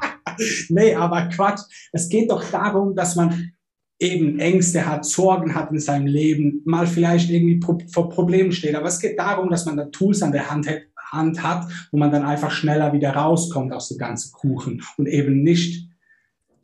nee, aber Quatsch. Es geht doch darum, dass man eben Ängste hat, Sorgen hat in seinem Leben, mal vielleicht irgendwie vor Problemen steht. Aber es geht darum, dass man da Tools an der Hand hat, Hand hat, wo man dann einfach schneller wieder rauskommt aus dem ganzen Kuchen und eben nicht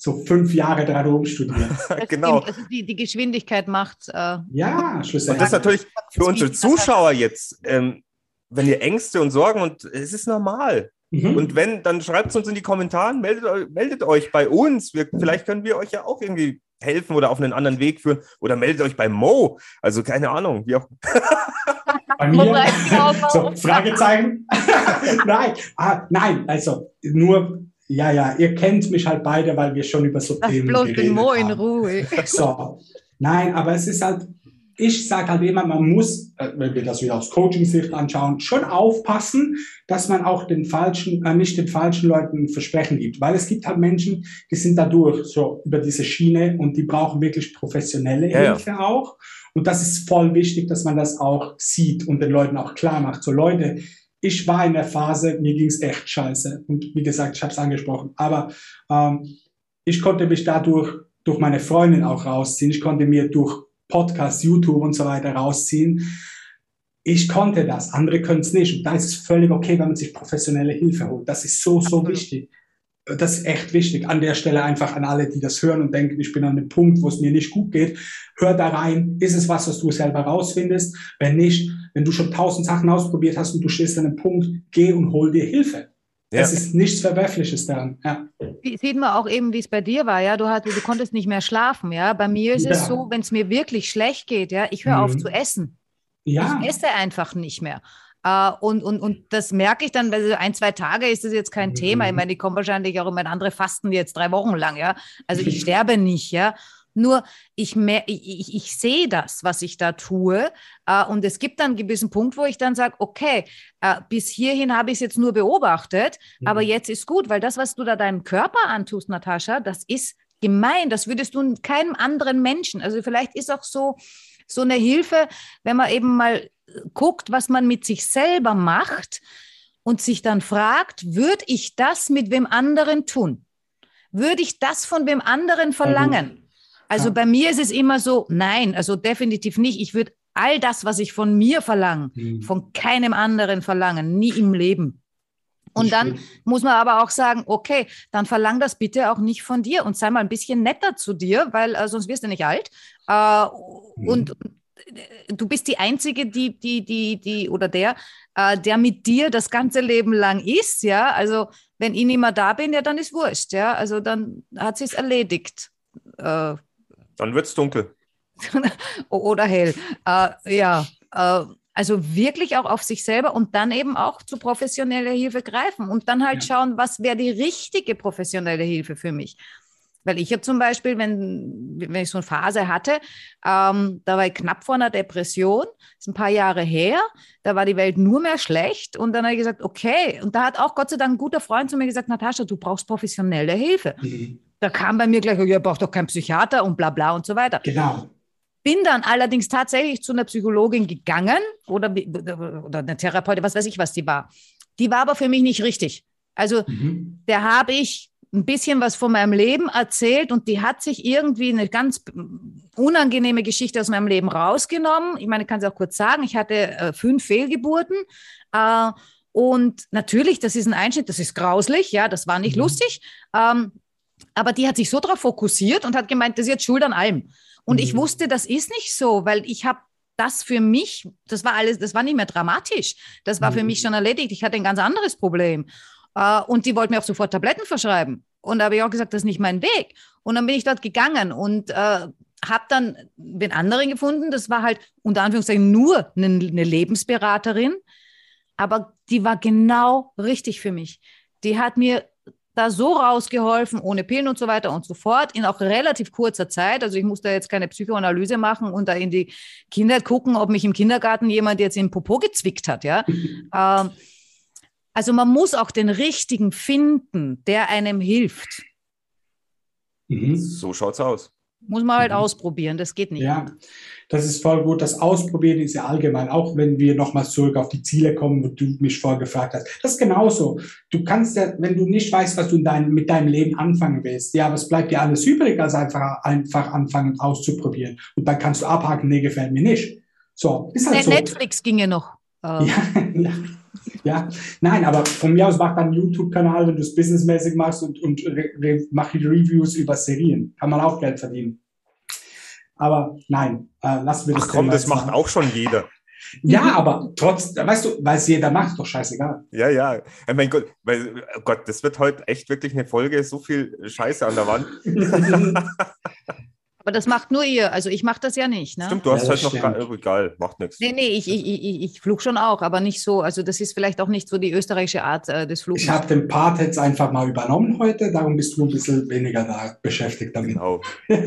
so fünf Jahre daran rumstudiert. genau. Also die, die Geschwindigkeit macht. Äh, ja, schlussendlich. Und das ist natürlich für unsere Zuschauer jetzt, ähm, wenn ihr Ängste und Sorgen und es ist normal. Mhm. Und wenn, dann schreibt es uns in die Kommentare, meldet, meldet euch bei uns. Wir, vielleicht können wir euch ja auch irgendwie helfen oder auf einen anderen Weg führen. Oder meldet euch bei Mo. Also keine Ahnung, wie auch. Bei mir? so, Fragezeichen? nein, ah, nein, also nur ja, ja, ihr kennt mich halt beide, weil wir schon über so Lass Themen bloß geredet den Mo in Ruhe. So, nein, aber es ist halt, ich sage halt immer, man muss, äh, wenn wir das wieder aus Coaching-Sicht anschauen, schon aufpassen, dass man auch den falschen, äh, nicht den falschen Leuten Versprechen gibt, weil es gibt halt Menschen, die sind dadurch so über diese Schiene und die brauchen wirklich professionelle ja, Hilfe ja. auch. Und das ist voll wichtig, dass man das auch sieht und den Leuten auch klar macht. So Leute, ich war in der Phase, mir ging es echt scheiße. Und wie gesagt, ich habe es angesprochen. Aber ähm, ich konnte mich dadurch durch meine Freundin auch rausziehen. Ich konnte mir durch Podcasts, YouTube und so weiter rausziehen. Ich konnte das, andere können es nicht. Und da ist es völlig okay, wenn man sich professionelle Hilfe holt. Das ist so, so wichtig. Das ist echt wichtig. An der Stelle einfach an alle, die das hören und denken, ich bin an dem Punkt, wo es mir nicht gut geht. Hör da rein. Ist es was, was du selber rausfindest? Wenn nicht, wenn du schon tausend Sachen ausprobiert hast und du stehst an einem Punkt, geh und hol dir Hilfe. Ja. Es ist nichts Verwerfliches daran. Ja. Sieht man auch eben, wie es bei dir war, ja. Du, hast, du konntest nicht mehr schlafen, ja. Bei mir ist ja. es so, wenn es mir wirklich schlecht geht, ja, ich höre mhm. auf zu essen. Ja. Ich esse einfach nicht mehr. Uh, und, und, und das merke ich dann, weil so ein, zwei Tage ist das jetzt kein mhm. Thema. Ich meine, ich komme wahrscheinlich auch in meine andere Fasten jetzt drei Wochen lang, ja. Also ich sterbe nicht, ja. Nur ich, mehr, ich, ich, ich sehe das, was ich da tue. Äh, und es gibt dann einen gewissen Punkt, wo ich dann sage, okay, äh, bis hierhin habe ich es jetzt nur beobachtet, mhm. aber jetzt ist gut, weil das, was du da deinem Körper antust, Natascha, das ist gemein. Das würdest du keinem anderen Menschen. Also vielleicht ist auch so, so eine Hilfe, wenn man eben mal guckt, was man mit sich selber macht und sich dann fragt, würde ich das mit wem anderen tun? Würde ich das von wem anderen verlangen? Also bei mir ist es immer so, nein, also definitiv nicht. Ich würde all das, was ich von mir verlange, mhm. von keinem anderen verlangen, nie im Leben. Und dann muss man aber auch sagen, okay, dann verlang das bitte auch nicht von dir und sei mal ein bisschen netter zu dir, weil äh, sonst wirst du nicht alt. Äh, mhm. Und du bist die Einzige, die, die, die, die oder der, äh, der mit dir das ganze Leben lang ist, ja. Also wenn ich nicht mehr da bin, ja, dann ist wurscht, ja. Also dann hat sie es erledigt. Äh, dann wird es dunkel. oder hell. Äh, ja. Also wirklich auch auf sich selber und dann eben auch zu professioneller Hilfe greifen und dann halt ja. schauen, was wäre die richtige professionelle Hilfe für mich. Weil ich habe zum Beispiel, wenn, wenn ich so eine Phase hatte, ähm, da war ich knapp vor einer Depression, das ist ein paar Jahre her, da war die Welt nur mehr schlecht und dann habe ich gesagt, okay, und da hat auch Gott sei Dank ein guter Freund zu mir gesagt, Natascha, du brauchst professionelle Hilfe. Mhm. Da kam bei mir gleich, ihr braucht doch keinen Psychiater und bla bla und so weiter. Genau. Bin dann allerdings tatsächlich zu einer Psychologin gegangen oder, oder eine Therapeutin, was weiß ich, was die war. Die war aber für mich nicht richtig. Also mhm. der habe ich ein bisschen was von meinem Leben erzählt und die hat sich irgendwie eine ganz unangenehme Geschichte aus meinem Leben rausgenommen. Ich meine, ich kann es auch kurz sagen, ich hatte äh, fünf Fehlgeburten. Äh, und natürlich, das ist ein Einschnitt, das ist grauslich, ja, das war nicht mhm. lustig. Ähm, aber die hat sich so darauf fokussiert und hat gemeint, das ist jetzt schuld an allem. Und mhm. ich wusste, das ist nicht so, weil ich habe das für mich, das war alles, das war nicht mehr dramatisch. Das war mhm. für mich schon erledigt. Ich hatte ein ganz anderes Problem. Äh, und die wollten mir auch sofort Tabletten verschreiben. Und da habe ich auch gesagt, das ist nicht mein Weg. Und dann bin ich dort gegangen und äh, habe dann den anderen gefunden. Das war halt unter Anführungszeichen nur eine, eine Lebensberaterin. Aber die war genau richtig für mich. Die hat mir da so rausgeholfen, ohne Pillen und so weiter und so fort, in auch relativ kurzer Zeit. Also ich musste jetzt keine Psychoanalyse machen und da in die Kinder gucken, ob mich im Kindergarten jemand jetzt in Popo gezwickt hat, ja. ähm, also man muss auch den richtigen finden, der einem hilft. Mhm. So schaut's aus. Muss man halt mhm. ausprobieren, das geht nicht. Ja, das ist voll gut. Das Ausprobieren ist ja allgemein, auch wenn wir nochmals zurück auf die Ziele kommen, wo du mich vorher gefragt hast. Das ist genauso. Du kannst ja, wenn du nicht weißt, was du dein, mit deinem Leben anfangen willst, ja, was bleibt dir alles übrig, als einfach, einfach anfangen auszuprobieren. Und dann kannst du abhaken, nee, gefällt mir nicht. So, ist halt Netflix so. ginge noch. Ähm. Ja, ja, nein, aber von mir aus mach dann einen YouTube-Kanal, wenn du es businessmäßig machst und, und mach Reviews über Serien. Kann man auch Geld verdienen. Aber nein, äh, lassen wir das. Ach komm, das macht auch schon jeder. Ja, aber trotz, weißt du, weil es jeder macht, ist doch scheißegal. Ja, ja. Oh mein Gott, weil, oh Gott, das wird heute echt wirklich eine Folge, so viel Scheiße an der Wand. Aber das macht nur ihr. Also ich mache das ja nicht. Ne? Stimmt, du hast ja, halt noch gar, egal, macht nichts. Nee, nee, ich, ich, ich, ich flug schon auch, aber nicht so. Also das ist vielleicht auch nicht so die österreichische Art äh, des Flugs. Ich habe den Part jetzt einfach mal übernommen heute, darum bist du ein bisschen weniger da beschäftigt damit. Genau.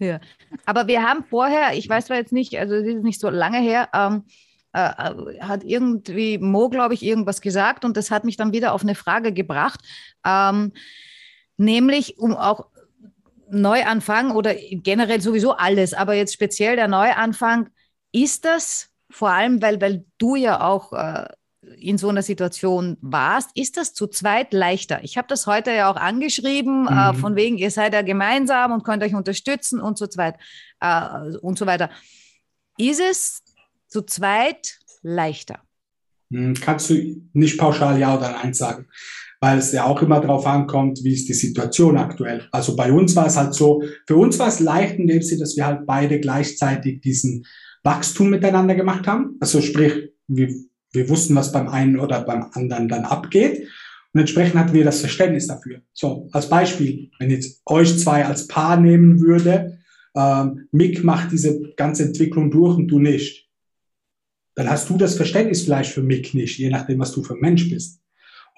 ja. Aber wir haben vorher, ich weiß zwar jetzt nicht, also es ist nicht so lange her, ähm, äh, äh hat irgendwie Mo, glaube ich, irgendwas gesagt und das hat mich dann wieder auf eine Frage gebracht. Ähm, nämlich um auch Neuanfang oder generell sowieso alles, aber jetzt speziell der Neuanfang, ist das vor allem, weil, weil du ja auch äh, in so einer Situation warst, ist das zu zweit leichter? Ich habe das heute ja auch angeschrieben, äh, mhm. äh, von wegen, ihr seid ja gemeinsam und könnt euch unterstützen und so, zweit, äh, und so weiter. Ist es zu zweit leichter? Hm, kannst du nicht pauschal Ja oder Nein sagen weil es ja auch immer darauf ankommt, wie ist die Situation aktuell. Also bei uns war es halt so, für uns war es leicht in dem Sinne, dass wir halt beide gleichzeitig diesen Wachstum miteinander gemacht haben. Also sprich, wir, wir wussten, was beim einen oder beim anderen dann abgeht. Und entsprechend hatten wir das Verständnis dafür. So, als Beispiel, wenn jetzt euch zwei als Paar nehmen würde, ähm, Mick macht diese ganze Entwicklung durch und du nicht. Dann hast du das Verständnis vielleicht für Mick nicht, je nachdem, was du für ein Mensch bist.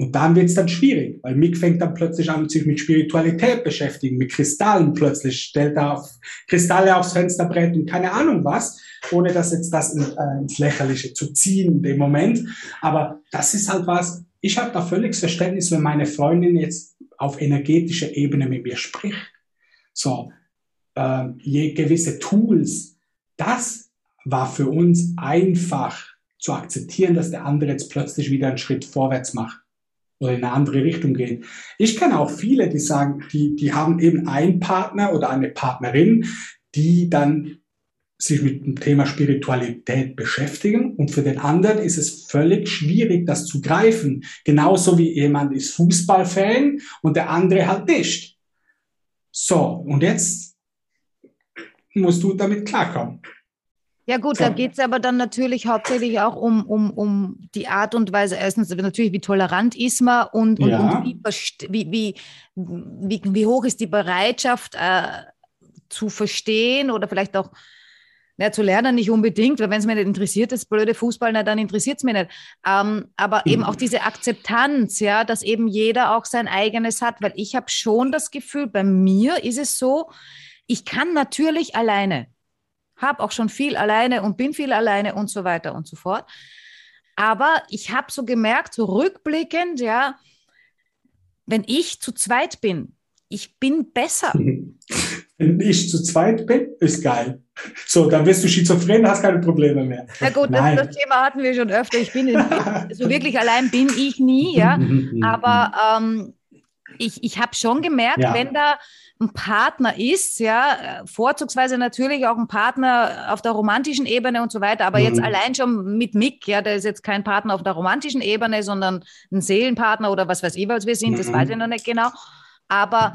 Und dann wird es dann schwierig, weil Mick fängt dann plötzlich an, sich mit Spiritualität beschäftigen, mit Kristallen plötzlich, stellt er auf Kristalle aufs Fensterbrett und keine Ahnung was, ohne das jetzt das äh, ins Lächerliche zu ziehen in dem Moment. Aber das ist halt was, ich habe da völlig Verständnis, wenn meine Freundin jetzt auf energetischer Ebene mit mir spricht. So, äh, je gewisse Tools, das war für uns einfach zu akzeptieren, dass der andere jetzt plötzlich wieder einen Schritt vorwärts macht oder in eine andere Richtung geht. Ich kenne auch viele, die sagen, die, die haben eben einen Partner oder eine Partnerin, die dann sich mit dem Thema Spiritualität beschäftigen und für den anderen ist es völlig schwierig, das zu greifen. Genauso wie jemand ist Fußballfan und der andere halt nicht. So, und jetzt musst du damit klarkommen. Ja gut, so. da geht es aber dann natürlich hauptsächlich auch um, um, um die Art und Weise, erstens natürlich, wie tolerant ist man und, und, ja. und wie, wie, wie, wie, hoch ist die Bereitschaft äh, zu verstehen oder vielleicht auch ja, zu lernen nicht unbedingt, weil wenn es mir nicht interessiert, das blöde Fußball, na, dann interessiert es mich nicht. Ähm, aber mhm. eben auch diese Akzeptanz, ja, dass eben jeder auch sein eigenes hat, weil ich habe schon das Gefühl, bei mir ist es so, ich kann natürlich alleine habe auch schon viel alleine und bin viel alleine und so weiter und so fort. Aber ich habe so gemerkt, so rückblickend, ja, wenn ich zu zweit bin, ich bin besser. Wenn ich zu zweit bin, ist geil. So, dann wirst du schizophren, hast keine Probleme mehr. Na gut, das, das, Thema hatten wir schon öfter. Ich bin so wirklich allein bin ich nie, ja. Aber ähm, ich, ich habe schon gemerkt, ja. wenn da ein Partner ist, ja, vorzugsweise natürlich auch ein Partner auf der romantischen Ebene und so weiter, aber mhm. jetzt allein schon mit Mick, ja, der ist jetzt kein Partner auf der romantischen Ebene, sondern ein Seelenpartner oder was weiß ich, was wir sind, mhm. das weiß ich noch nicht genau. Aber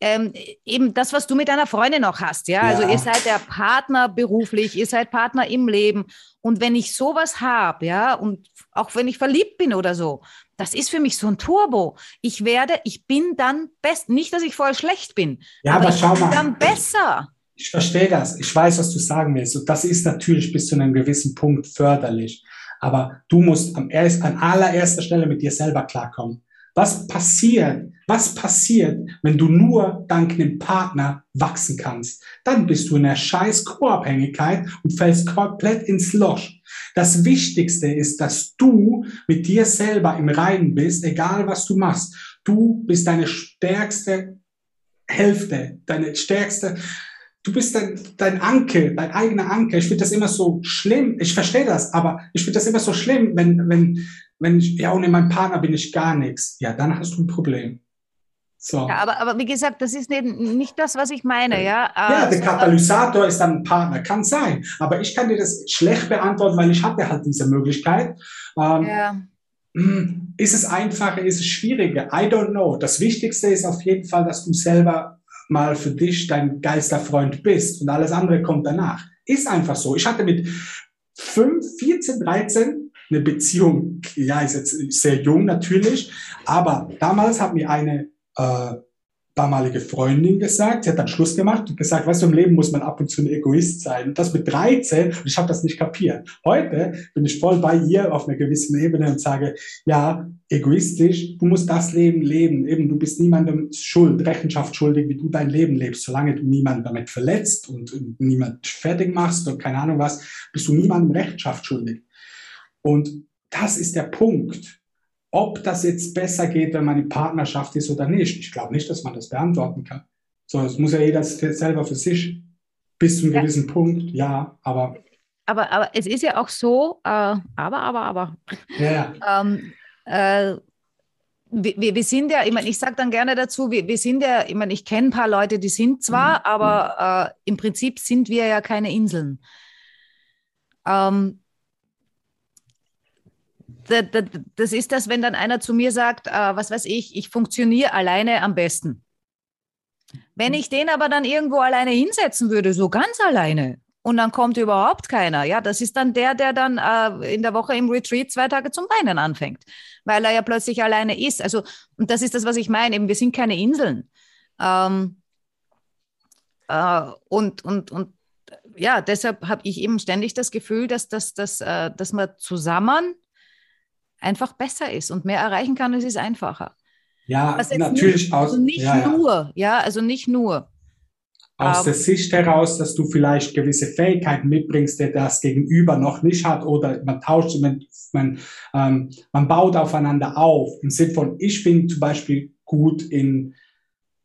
ähm, eben das, was du mit deiner Freundin noch hast, ja? Also ja? Also ihr seid der Partner beruflich, ihr seid Partner im Leben. Und wenn ich sowas habe, ja, und auch wenn ich verliebt bin oder so, das ist für mich so ein Turbo. Ich werde, ich bin dann best. Nicht, dass ich voll schlecht bin. Ja, aber, aber schau mal. dann besser. Ich verstehe das. Ich weiß, was du sagen willst. Und das ist natürlich bis zu einem gewissen Punkt förderlich. Aber du musst am erst, an allererster Stelle mit dir selber klarkommen. Was passiert? Was passiert, wenn du nur dank einem Partner wachsen kannst? Dann bist du in einer scheiß Co-Abhängigkeit und fällst komplett ins Loch. Das Wichtigste ist, dass du mit dir selber im Reinen bist, egal was du machst. Du bist deine stärkste Hälfte, deine stärkste, du bist dein, dein Ankel, dein eigener Ankel. Ich finde das immer so schlimm. Ich verstehe das, aber ich finde das immer so schlimm, wenn, wenn, wenn ich, ja, ohne meinen Partner bin ich gar nichts. Ja, dann hast du ein Problem. So. Ja, aber, aber wie gesagt, das ist nicht, nicht das, was ich meine, ja. Ja, der Katalysator ist dann ein Partner, kann sein. Aber ich kann dir das schlecht beantworten, weil ich hatte halt diese Möglichkeit. Ähm, ja. Hm, ist es einfacher, ist es schwieriger? I don't know. Das Wichtigste ist auf jeden Fall, dass du selber mal für dich dein Geisterfreund bist und alles andere kommt danach. Ist einfach so. Ich hatte mit 5, 14, 13 eine Beziehung, ja, ist jetzt sehr jung natürlich, aber damals hat mir eine äh, damalige Freundin gesagt, sie hat dann Schluss gemacht und gesagt, weißt du, im Leben muss man ab und zu ein Egoist sein. Und das mit 13, und ich habe das nicht kapiert. Heute bin ich voll bei ihr auf einer gewissen Ebene und sage, ja, egoistisch, du musst das Leben leben. Eben, du bist niemandem schuld, Rechenschaft schuldig, wie du dein Leben lebst. Solange du niemanden damit verletzt und, niemand fertig machst und keine Ahnung was, bist du niemandem Rechenschaft schuldig. Und das ist der Punkt ob das jetzt besser geht, wenn man in Partnerschaft ist oder nicht. Ich glaube nicht, dass man das beantworten kann. So, es muss ja jeder selber für sich bis zu einem ja. gewissen Punkt, ja, aber. Aber, aber es ist ja auch so, äh, aber, aber, aber. Ja. ähm, äh, wir, wir, sind ja, ich meine, ich sage dann gerne dazu, wir, wir sind ja, ich meine, ich kenne ein paar Leute, die sind zwar, mhm. aber äh, im Prinzip sind wir ja keine Inseln. Ähm, das ist das, wenn dann einer zu mir sagt, äh, was weiß ich, ich funktioniere alleine am besten. Wenn ich den aber dann irgendwo alleine hinsetzen würde, so ganz alleine, und dann kommt überhaupt keiner, ja, das ist dann der, der dann äh, in der Woche im Retreat zwei Tage zum Weinen anfängt, weil er ja plötzlich alleine ist. Also, und das ist das, was ich meine, eben, wir sind keine Inseln. Ähm, äh, und, und, und ja, deshalb habe ich eben ständig das Gefühl, dass, dass, dass, äh, dass man zusammen einfach besser ist und mehr erreichen kann, es ist einfacher. Ja, natürlich nicht, also nicht ja, nur, ja. also nicht nur. Aus um, der Sicht heraus, dass du vielleicht gewisse Fähigkeiten mitbringst, der das Gegenüber noch nicht hat, oder man tauscht, man, man, ähm, man baut aufeinander auf. Im Sinne von, ich bin zum Beispiel gut in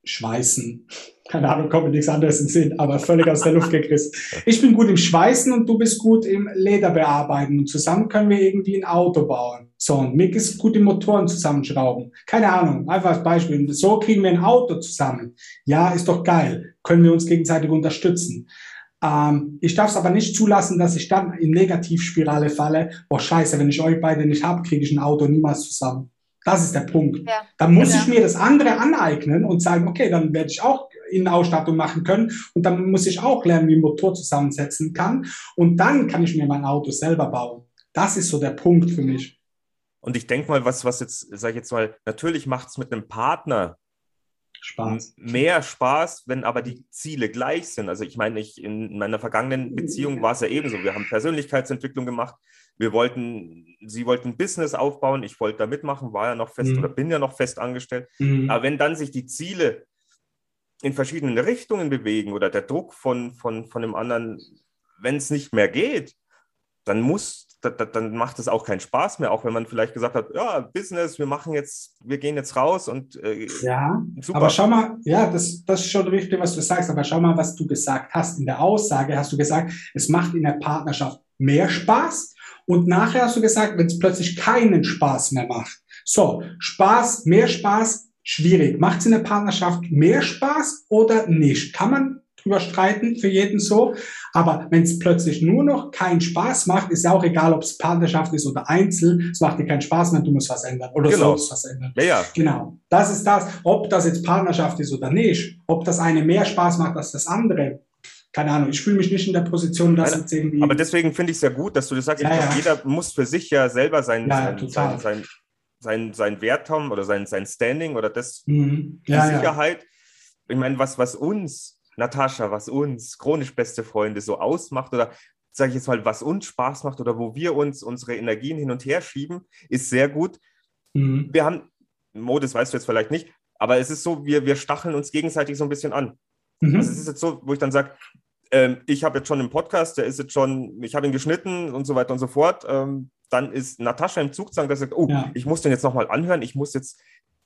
Schweißen. Keine Ahnung, kommt mir nichts anderes in Sinn, aber völlig aus der Luft gegriffen. Ich bin gut im Schweißen und du bist gut im Lederbearbeiten und zusammen können wir irgendwie ein Auto bauen. So, und Mick ist gut im Motoren zusammenschrauben. Keine Ahnung, einfach als Beispiel. So kriegen wir ein Auto zusammen. Ja, ist doch geil. Können wir uns gegenseitig unterstützen. Ähm, ich darf es aber nicht zulassen, dass ich dann in Negativspirale falle. Boah, scheiße, wenn ich euch beide nicht habe, kriege ich ein Auto niemals zusammen. Das ist der Punkt. Ja. Dann muss ja. ich mir das andere aneignen und sagen, okay, dann werde ich auch Innenausstattung machen können und dann muss ich auch lernen, wie ein Motor zusammensetzen kann und dann kann ich mir mein Auto selber bauen. Das ist so der Punkt für mich. Und ich denke mal, was, was jetzt, sage ich jetzt mal, natürlich macht es mit einem Partner Spaß. mehr Spaß, wenn aber die Ziele gleich sind. Also ich meine, ich in meiner vergangenen Beziehung war es ja ebenso. Wir haben Persönlichkeitsentwicklung gemacht. Wir wollten, sie wollten ein Business aufbauen. Ich wollte da mitmachen, war ja noch fest mhm. oder bin ja noch fest angestellt. Mhm. Aber wenn dann sich die Ziele in verschiedenen Richtungen bewegen oder der Druck von, von, von dem anderen, wenn es nicht mehr geht, dann muss dann macht es auch keinen Spaß mehr, auch wenn man vielleicht gesagt hat, ja, Business, wir machen jetzt, wir gehen jetzt raus und äh, ja, super. aber schau mal, ja, das, das ist schon richtig, was du sagst, aber schau mal, was du gesagt hast. In der Aussage hast du gesagt, es macht in der Partnerschaft mehr Spaß und nachher hast du gesagt, wenn es plötzlich keinen Spaß mehr macht. So, Spaß, mehr Spaß, schwierig. Macht es in der Partnerschaft mehr Spaß oder nicht? Kann man drüber streiten, für jeden so. Aber wenn es plötzlich nur noch keinen Spaß macht, ist ja auch egal, ob es Partnerschaft ist oder Einzel, es macht dir keinen Spaß mehr, du musst was ändern oder genau. sollst was ändern. Ja, ja. Genau. Das ist das. Ob das jetzt Partnerschaft ist oder nicht, ob das eine mehr Spaß macht als das andere, keine Ahnung, ich fühle mich nicht in der Position, dass jetzt irgendwie. Aber deswegen finde ich es ja gut, dass du das sagst. Ja, ja. Jeder muss für sich ja selber sein, ja, sein, sein, sein, sein, Wert haben oder sein, sein Standing oder das mhm. die Sicherheit. Ich meine, was, was uns Natascha, was uns chronisch beste Freunde so ausmacht oder sage ich jetzt mal, was uns Spaß macht oder wo wir uns unsere Energien hin und her schieben, ist sehr gut. Mhm. Wir haben, Mo, das weißt du jetzt vielleicht nicht, aber es ist so, wir, wir stacheln uns gegenseitig so ein bisschen an. Mhm. Also es ist jetzt so, wo ich dann sage, ähm, ich habe jetzt schon einen Podcast, der ist jetzt schon, ich habe ihn geschnitten und so weiter und so fort. Ähm, dann ist Natascha im Zugzwang, der sagt, oh, ja. ich muss den jetzt nochmal anhören, ich muss jetzt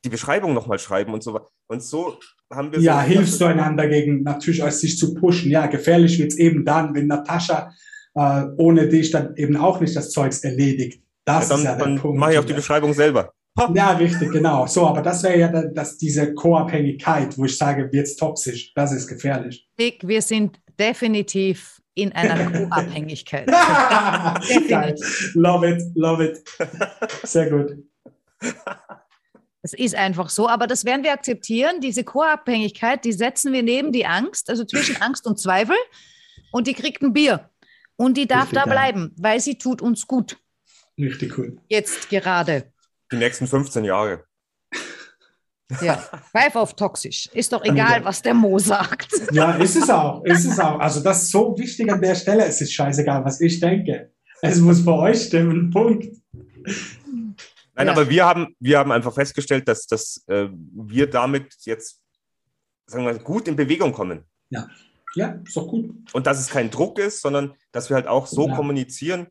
die Beschreibung nochmal schreiben und so weiter. Und so haben wir. Ja, so hilfst du einander gegen natürlich als sich zu pushen. Ja, gefährlich wird es eben dann, wenn Natascha äh, ohne dich dann eben auch nicht das Zeugs erledigt. Das ja, dann, ist ja der dann Punkt. Mache ich auch die Beschreibung selber. Ha. Ja, richtig, genau. So, aber das wäre ja das, diese Co-Abhängigkeit, wo ich sage, wird es toxisch. Das ist gefährlich. Dick, wir sind definitiv in einer Co-Abhängigkeit. love it, love it. Sehr gut. Es ist einfach so, aber das werden wir akzeptieren. Diese Co-Abhängigkeit, die setzen wir neben die Angst, also zwischen Angst und Zweifel. Und die kriegt ein Bier. Und die darf Richtig da bleiben, weil sie tut uns gut. Richtig cool. Jetzt gerade. Die nächsten 15 Jahre. Ja, pfeif auf toxisch. Ist doch egal, was der Mo sagt. Ja, ist es auch. Ist es auch. Also das ist so wichtig an der Stelle. Es ist scheißegal, was ich denke. Es muss für euch stimmen. Punkt. Nein, ja. aber wir haben, wir haben einfach festgestellt, dass, dass äh, wir damit jetzt sagen wir, gut in Bewegung kommen. Ja. Ja, ist doch gut. Und dass es kein Druck ist, sondern dass wir halt auch so ja. kommunizieren,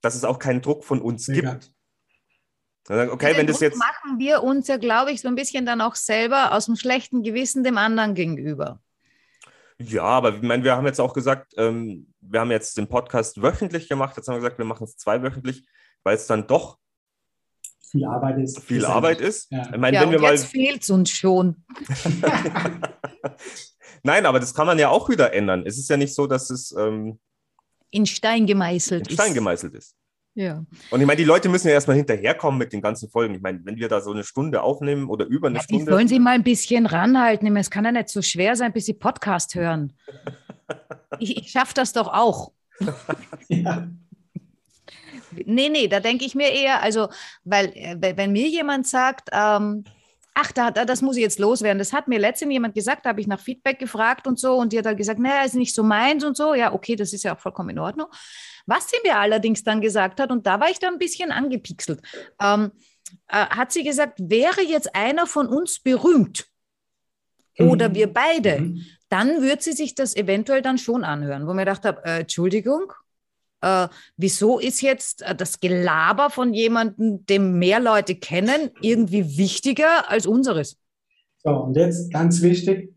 dass es auch keinen Druck von uns Mega. gibt. Okay, wenn das jetzt machen wir uns ja, glaube ich, so ein bisschen dann auch selber aus dem schlechten Gewissen dem anderen gegenüber. Ja, aber ich meine, wir haben jetzt auch gesagt, ähm, wir haben jetzt den Podcast wöchentlich gemacht. Jetzt haben wir gesagt, wir machen es zweiwöchentlich, weil es dann doch viel Arbeit ist. Viel Arbeit ist. Ja. Ich meine, ja, wenn wir jetzt fehlt es uns schon. Nein, aber das kann man ja auch wieder ändern. Es ist ja nicht so, dass es ähm, in Stein gemeißelt in Stein gemeißelt ist. Ja. Und ich meine, die Leute müssen ja erstmal hinterherkommen mit den ganzen Folgen. Ich meine, wenn wir da so eine Stunde aufnehmen oder über eine ja, Stunde. Die sollen sie mal ein bisschen ranhalten. Es kann ja nicht so schwer sein, bis sie Podcast hören. ich ich schaffe das doch auch. ja. Nee, nee, da denke ich mir eher, also, weil, äh, wenn mir jemand sagt, ähm, ach, da, da, das muss ich jetzt loswerden. Das hat mir letztens jemand gesagt, da habe ich nach Feedback gefragt und so und die hat halt gesagt, naja, ist nicht so meins und so. Ja, okay, das ist ja auch vollkommen in Ordnung. Was sie mir allerdings dann gesagt hat, und da war ich dann ein bisschen angepixelt, ähm, äh, hat sie gesagt, wäre jetzt einer von uns berühmt oder mhm. wir beide, mhm. dann wird sie sich das eventuell dann schon anhören, wo mir gedacht habe, äh, Entschuldigung, äh, wieso ist jetzt äh, das Gelaber von jemandem, dem mehr Leute kennen, irgendwie wichtiger als unseres? So, und jetzt ganz wichtig,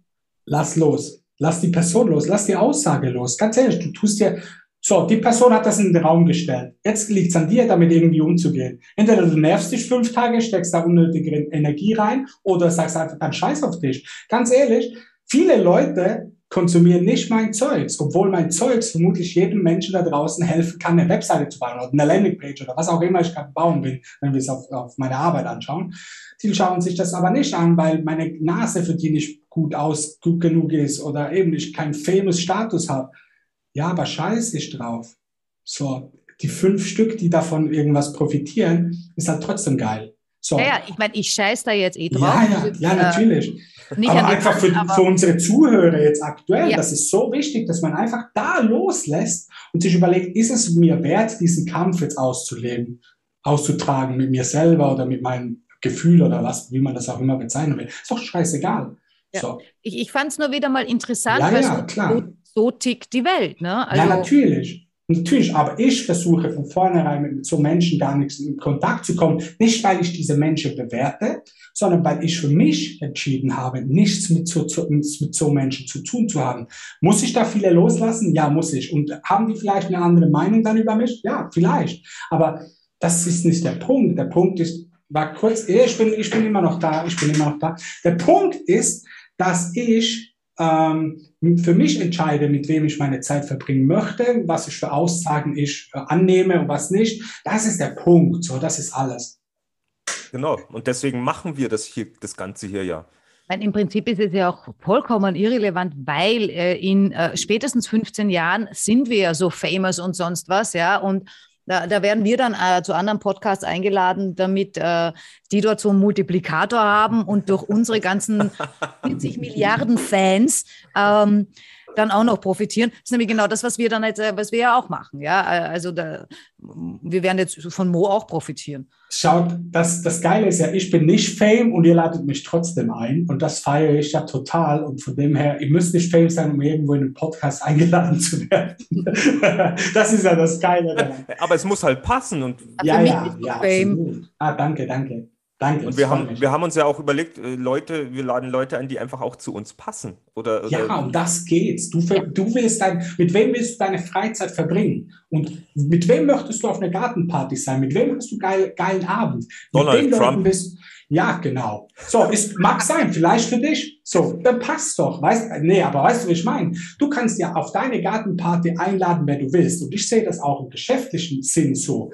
lass los. Lass die Person los, lass die Aussage los. Ganz ehrlich, du tust dir, so, die Person hat das in den Raum gestellt. Jetzt liegt es an dir, damit irgendwie umzugehen. Entweder du nervst dich fünf Tage, steckst da unnötige Energie rein oder sagst einfach dann Scheiß auf dich. Ganz ehrlich, viele Leute konsumiere nicht mein Zeugs, obwohl mein Zeugs vermutlich jedem Menschen da draußen helfen kann, eine Webseite zu bauen oder eine Landingpage oder was auch immer ich gerade bauen will, wenn wir es auf, auf meine Arbeit anschauen. Die schauen sich das aber nicht an, weil meine Nase für die nicht gut aus, gut genug ist oder eben ich keinen famous Status habe. Ja, aber scheiß ich drauf. So, die fünf Stück, die davon irgendwas profitieren, ist halt trotzdem geil. So. Ja, ja, ich meine, ich scheiß da jetzt eh drauf. Ja, ja, ja, natürlich. Nicht aber einfach für, aber für unsere Zuhörer jetzt aktuell, ja. das ist so wichtig, dass man einfach da loslässt und sich überlegt, ist es mir wert, diesen Kampf jetzt auszuleben, auszutragen mit mir selber oder mit meinem Gefühl oder was, wie man das auch immer bezeichnen will. Ist doch scheißegal. Ja. So. Ich, ich fand es nur wieder mal interessant, ja, weil so, so, tickt die Welt. Ne? Also, ja, natürlich. Natürlich, aber ich versuche von vornherein mit so Menschen gar nichts in Kontakt zu kommen. Nicht, weil ich diese Menschen bewerte, sondern weil ich für mich entschieden habe, nichts mit so, mit so Menschen zu tun zu haben. Muss ich da viele loslassen? Ja, muss ich. Und haben die vielleicht eine andere Meinung dann über mich? Ja, vielleicht. Aber das ist nicht der Punkt. Der Punkt ist, war kurz, ich bin, ich bin immer noch da, ich bin immer noch da. Der Punkt ist, dass ich ähm, für mich entscheide, mit wem ich meine Zeit verbringen möchte, was ich für Aussagen ich äh, annehme und was nicht. Das ist der Punkt. So, das ist alles. Genau. Und deswegen machen wir das hier, das Ganze hier ja. Meine, Im Prinzip ist es ja auch vollkommen irrelevant, weil äh, in äh, spätestens 15 Jahren sind wir ja so famous und sonst was, ja. Und da, da werden wir dann äh, zu anderen Podcasts eingeladen, damit äh, die dort so einen Multiplikator haben und durch unsere ganzen 40 Milliarden Fans ähm, dann auch noch profitieren. Das ist nämlich genau das, was wir dann jetzt, äh, was wir ja auch machen. Ja, also da, wir werden jetzt von Mo auch profitieren. Schaut, das, das Geile ist ja, ich bin nicht Fame und ihr ladet mich trotzdem ein und das feiere ich ja total und von dem her, ihr müsst nicht Fame sein, um irgendwo in einen Podcast eingeladen zu werden. das ist ja das Geile. Aber es muss halt passen und ja, ja, ja, Fame. Ah, danke, danke. Danke. Und wir haben, wir haben uns ja auch überlegt, äh, Leute, wir laden Leute ein, die einfach auch zu uns passen. Oder, oder ja, um das geht's. Du, du willst dein, mit wem willst du deine Freizeit verbringen? Und mit wem möchtest du auf einer Gartenparty sein? Mit wem hast du geil, geilen Abend? Donald mit Trump. Bist, ja, genau. So, ist, mag sein, vielleicht für dich. So, dann passt doch. Weißt, nee, aber weißt du, wie ich meine? Du kannst ja auf deine Gartenparty einladen, wer du willst. Und ich sehe das auch im geschäftlichen Sinn so.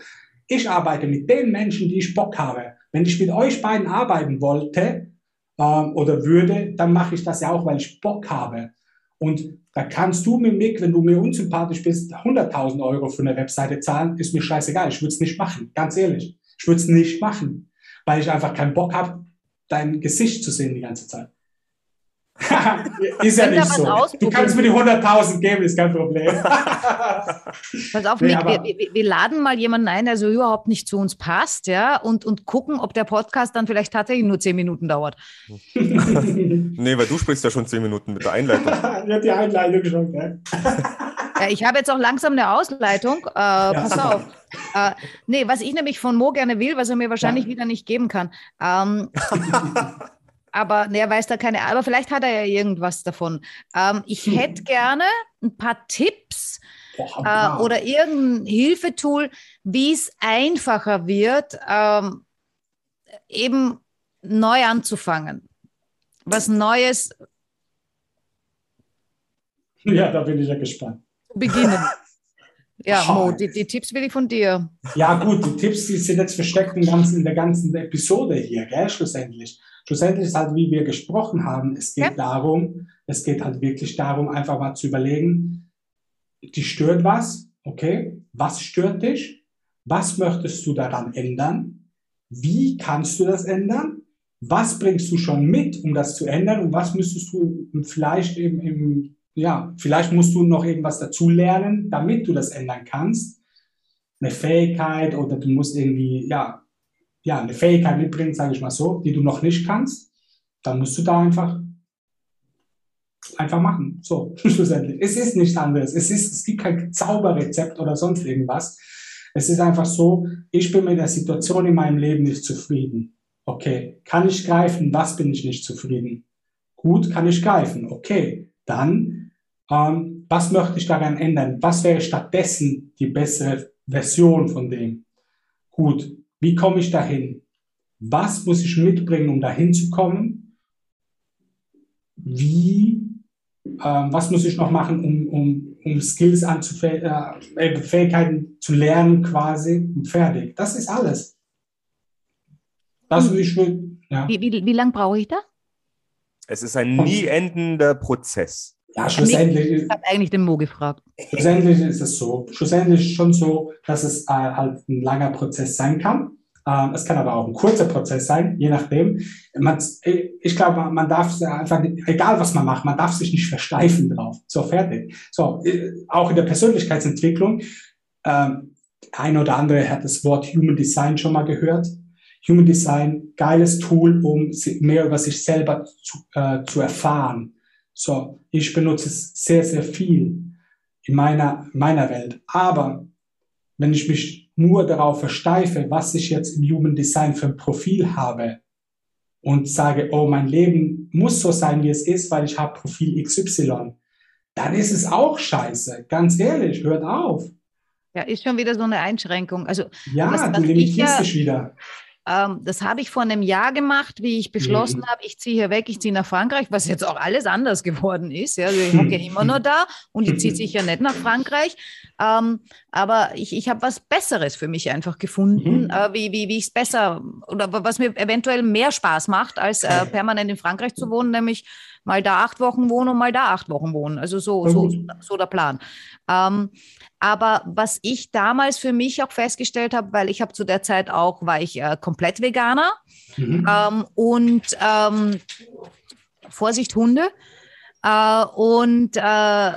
Ich arbeite mit den Menschen, die ich Bock habe. Wenn ich mit euch beiden arbeiten wollte ähm, oder würde, dann mache ich das ja auch, weil ich Bock habe. Und da kannst du mir, Mick, wenn du mir unsympathisch bist, 100.000 Euro für eine Webseite zahlen, ist mir scheißegal. Ich würde es nicht machen, ganz ehrlich. Ich würde es nicht machen, weil ich einfach keinen Bock habe, dein Gesicht zu sehen die ganze Zeit. ist ja nicht so. Du kannst mir die 100.000 geben, ist kein Problem. Pass auf, nee, Mick, wir, wir, laden mal jemanden ein, der so überhaupt nicht zu uns passt, ja, und, und gucken, ob der Podcast dann vielleicht tatsächlich nur 10 Minuten dauert. nee, weil du sprichst ja schon 10 Minuten mit der Einleitung. ja, die Einleitung schon, gell? ja, ich habe jetzt auch langsam eine Ausleitung. Äh, ja. Pass auf. Äh, nee, was ich nämlich von Mo gerne will, was er mir wahrscheinlich ja. wieder nicht geben kann. Ähm, aber ne, er weiß da keine, aber vielleicht hat er ja irgendwas davon. Ähm, ich hm. hätte gerne ein paar Tipps äh, oder irgendein Hilfetool, wie es einfacher wird, ähm, eben neu anzufangen. Was Neues. Ja, da bin ich ja gespannt. Beginnen. Ja, Mo, die, die, Tipps will ich von dir. Ja, gut, die Tipps, die sind jetzt versteckt in der ganzen Episode hier, gell, schlussendlich. Schlussendlich ist halt, wie wir gesprochen haben, es geht ja. darum, es geht halt wirklich darum, einfach mal zu überlegen, dich stört was, okay, was stört dich, was möchtest du daran ändern, wie kannst du das ändern? Was bringst du schon mit, um das zu ändern? Und was müsstest du vielleicht im, im ja, vielleicht musst du noch irgendwas dazu lernen, damit du das ändern kannst. Eine Fähigkeit oder du musst irgendwie, ja, ja, eine Fähigkeit mitbringen, sage ich mal so, die du noch nicht kannst. Dann musst du da einfach einfach machen. So, schlussendlich. Es ist nichts anderes. Es, ist, es gibt kein Zauberrezept oder sonst irgendwas. Es ist einfach so, ich bin mit der Situation in meinem Leben nicht zufrieden. Okay, kann ich greifen? Was bin ich nicht zufrieden? Gut, kann ich greifen. Okay, dann, ähm, was möchte ich daran ändern? Was wäre stattdessen die bessere Version von dem? Gut, wie komme ich dahin? Was muss ich mitbringen, um dahin zu kommen? Wie, ähm, was muss ich noch machen, um, um, um Skills anzufähigen, äh, Fähigkeiten zu lernen quasi und fertig. Das ist alles. Das hm. ich will, ja. Wie, wie, wie lange brauche ich da? Es ist ein nie endender Prozess. Ja, schlussendlich. Ich habe eigentlich den Mo gefragt. Schlussendlich ist es so. Schlussendlich schon so, dass es äh, halt ein langer Prozess sein kann. Ähm, es kann aber auch ein kurzer Prozess sein, je nachdem. Man, ich glaube, man darf einfach, egal was man macht, man darf sich nicht versteifen drauf. So, fertig. So, äh, auch in der Persönlichkeitsentwicklung. Ähm, ein oder andere hat das Wort Human Design schon mal gehört. Human Design, geiles Tool, um mehr über sich selber zu, äh, zu erfahren. So, ich benutze es sehr, sehr viel in meiner, meiner Welt. Aber wenn ich mich nur darauf versteife, was ich jetzt im Human Design für ein Profil habe und sage, oh, mein Leben muss so sein, wie es ist, weil ich habe Profil XY, dann ist es auch scheiße. Ganz ehrlich, hört auf. Ja, ist schon wieder so eine Einschränkung. Also, ja, was, was du limitierst ja, dich wieder. Ähm, das habe ich vor einem Jahr gemacht, wie ich beschlossen mhm. habe, ich ziehe hier weg, ich ziehe nach Frankreich, was jetzt auch alles anders geworden ist. Ja, also ich hocke ja immer nur da und ich ziehe sicher nicht nach Frankreich. Ähm, aber ich, ich habe was Besseres für mich einfach gefunden, mhm. äh, wie, wie, wie ich es besser oder was mir eventuell mehr Spaß macht, als äh, permanent in Frankreich zu wohnen, nämlich mal da acht Wochen wohnen und mal da acht Wochen wohnen. Also so, so, so der Plan. Ähm, aber was ich damals für mich auch festgestellt habe, weil ich habe zu der Zeit auch, war ich äh, komplett Veganer mhm. ähm, und ähm, Vorsicht Hunde. Äh, und äh,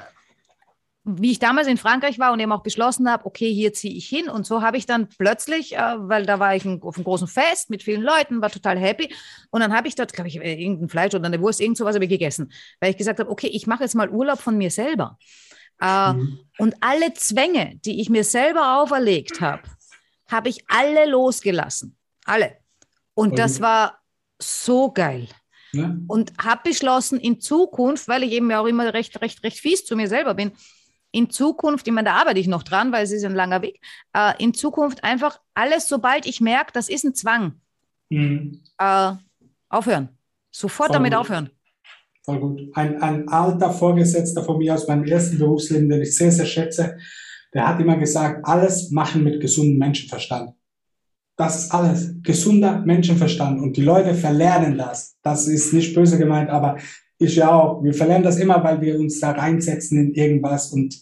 wie ich damals in Frankreich war und eben auch beschlossen habe, okay, hier ziehe ich hin. Und so habe ich dann plötzlich, äh, weil da war ich ein, auf einem großen Fest mit vielen Leuten, war total happy. Und dann habe ich dort, glaube ich, äh, irgendein Fleisch oder eine Wurst, irgend sowas habe ich gegessen, weil ich gesagt habe, okay, ich mache jetzt mal Urlaub von mir selber. Äh, mhm. Und alle Zwänge, die ich mir selber auferlegt habe, habe ich alle losgelassen. Alle. Und das war so geil. Ja. Und habe beschlossen, in Zukunft, weil ich eben ja auch immer recht, recht, recht fies zu mir selber bin, in Zukunft, ich meine, da arbeite ich noch dran, weil es ist ein langer Weg, äh, in Zukunft einfach alles, sobald ich merke, das ist ein Zwang, mhm. äh, aufhören. Sofort Voll damit aufhören. Voll gut. Ein, ein alter Vorgesetzter von mir aus meinem ersten Berufsleben, den ich sehr, sehr schätze, der hat immer gesagt, alles machen mit gesundem Menschenverstand. Das ist alles. Gesunder Menschenverstand. Und die Leute verlernen das. Das ist nicht böse gemeint, aber ich ja auch. Wir verlernen das immer, weil wir uns da reinsetzen in irgendwas und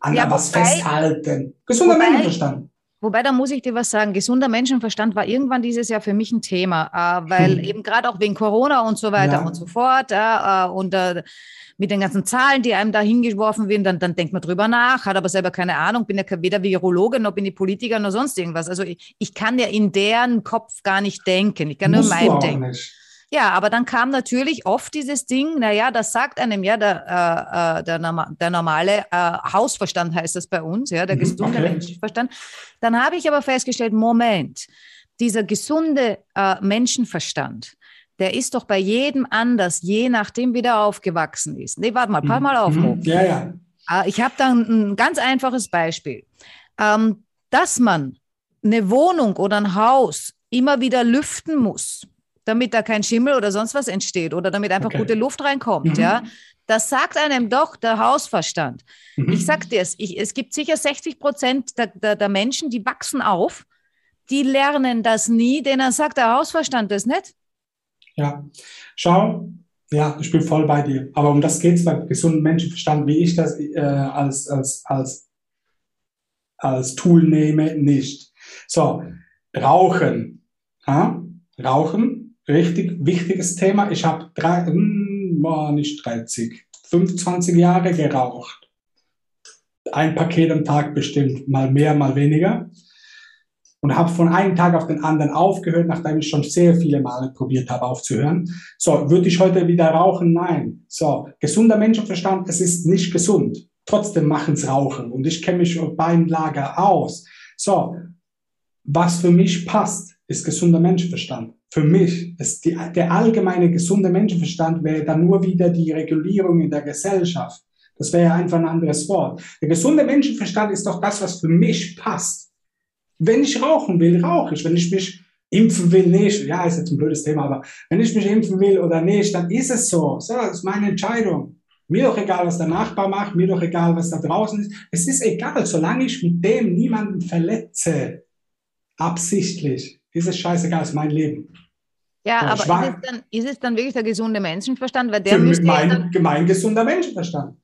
an ja, was wobei, festhalten. Gesunder wobei, Menschenverstand. Wobei, da muss ich dir was sagen, gesunder Menschenverstand war irgendwann dieses Jahr für mich ein Thema, äh, weil hm. eben gerade auch wegen Corona und so weiter ja. und so fort äh, und äh, mit den ganzen Zahlen, die einem da hingeworfen werden, dann, dann denkt man drüber nach, hat aber selber keine Ahnung, bin ja weder Virologe noch bin ich Politiker noch sonst irgendwas. Also ich, ich kann ja in deren Kopf gar nicht denken, ich kann Musst nur in meinem denken. Nicht. Ja, aber dann kam natürlich oft dieses Ding, naja, das sagt einem ja der, äh, äh der, der normale äh, Hausverstand heißt das bei uns, ja, der mhm, gesunde okay. Menschenverstand. Dann habe ich aber festgestellt, Moment, dieser gesunde äh, Menschenverstand, der ist doch bei jedem anders, je nachdem, wie der aufgewachsen ist. Nee, warte mal, pass mal auf. Mhm. Ja, ja. Äh, ich habe da ein ganz einfaches Beispiel. Ähm, dass man eine Wohnung oder ein Haus immer wieder lüften muss, damit da kein Schimmel oder sonst was entsteht oder damit einfach okay. gute Luft reinkommt, mhm. ja. Das sagt einem doch der Hausverstand. Mhm. Ich sag dir es, ich, es gibt sicher 60 Prozent der, der, der, Menschen, die wachsen auf, die lernen das nie, denen sagt der Hausverstand das nicht. Ja, schau, ja, ich bin voll bei dir. Aber um das geht es beim gesunden Menschenverstand, wie ich das äh, als, als, als, als Tool nehme, nicht. So, Rauchen. Ja? Rauchen richtig wichtiges Thema. Ich habe drei, hm, nicht 30, 25 Jahre geraucht. Ein Paket am Tag bestimmt, mal mehr, mal weniger. Und habe von einem Tag auf den anderen aufgehört, nachdem ich schon sehr viele Male probiert habe aufzuhören. So, würde ich heute wieder rauchen? Nein. So, gesunder Menschenverstand, es ist nicht gesund. Trotzdem machen es Rauchen. Und ich kenne mich beiden Lager aus. So, was für mich passt, ist gesunder Menschenverstand. Für mich ist die, der allgemeine gesunde Menschenverstand wäre dann nur wieder die Regulierung in der Gesellschaft. Das wäre einfach ein anderes Wort. Der gesunde Menschenverstand ist doch das, was für mich passt. Wenn ich rauchen will, rauche ich. Wenn ich mich impfen will, nicht. Ja, ist jetzt ein blödes Thema, aber wenn ich mich impfen will oder nicht, dann ist es so. So, das ist meine Entscheidung. Mir doch egal, was der Nachbar macht, mir doch egal, was da draußen ist. Es ist egal, solange ich mit dem niemanden verletze, absichtlich, ist es scheißegal, ist mein Leben. Ja, aber ist es, dann, ist es, dann, wirklich der gesunde Menschenverstand? Weil der müsste mein, dann, gemein gesunder Menschenverstand.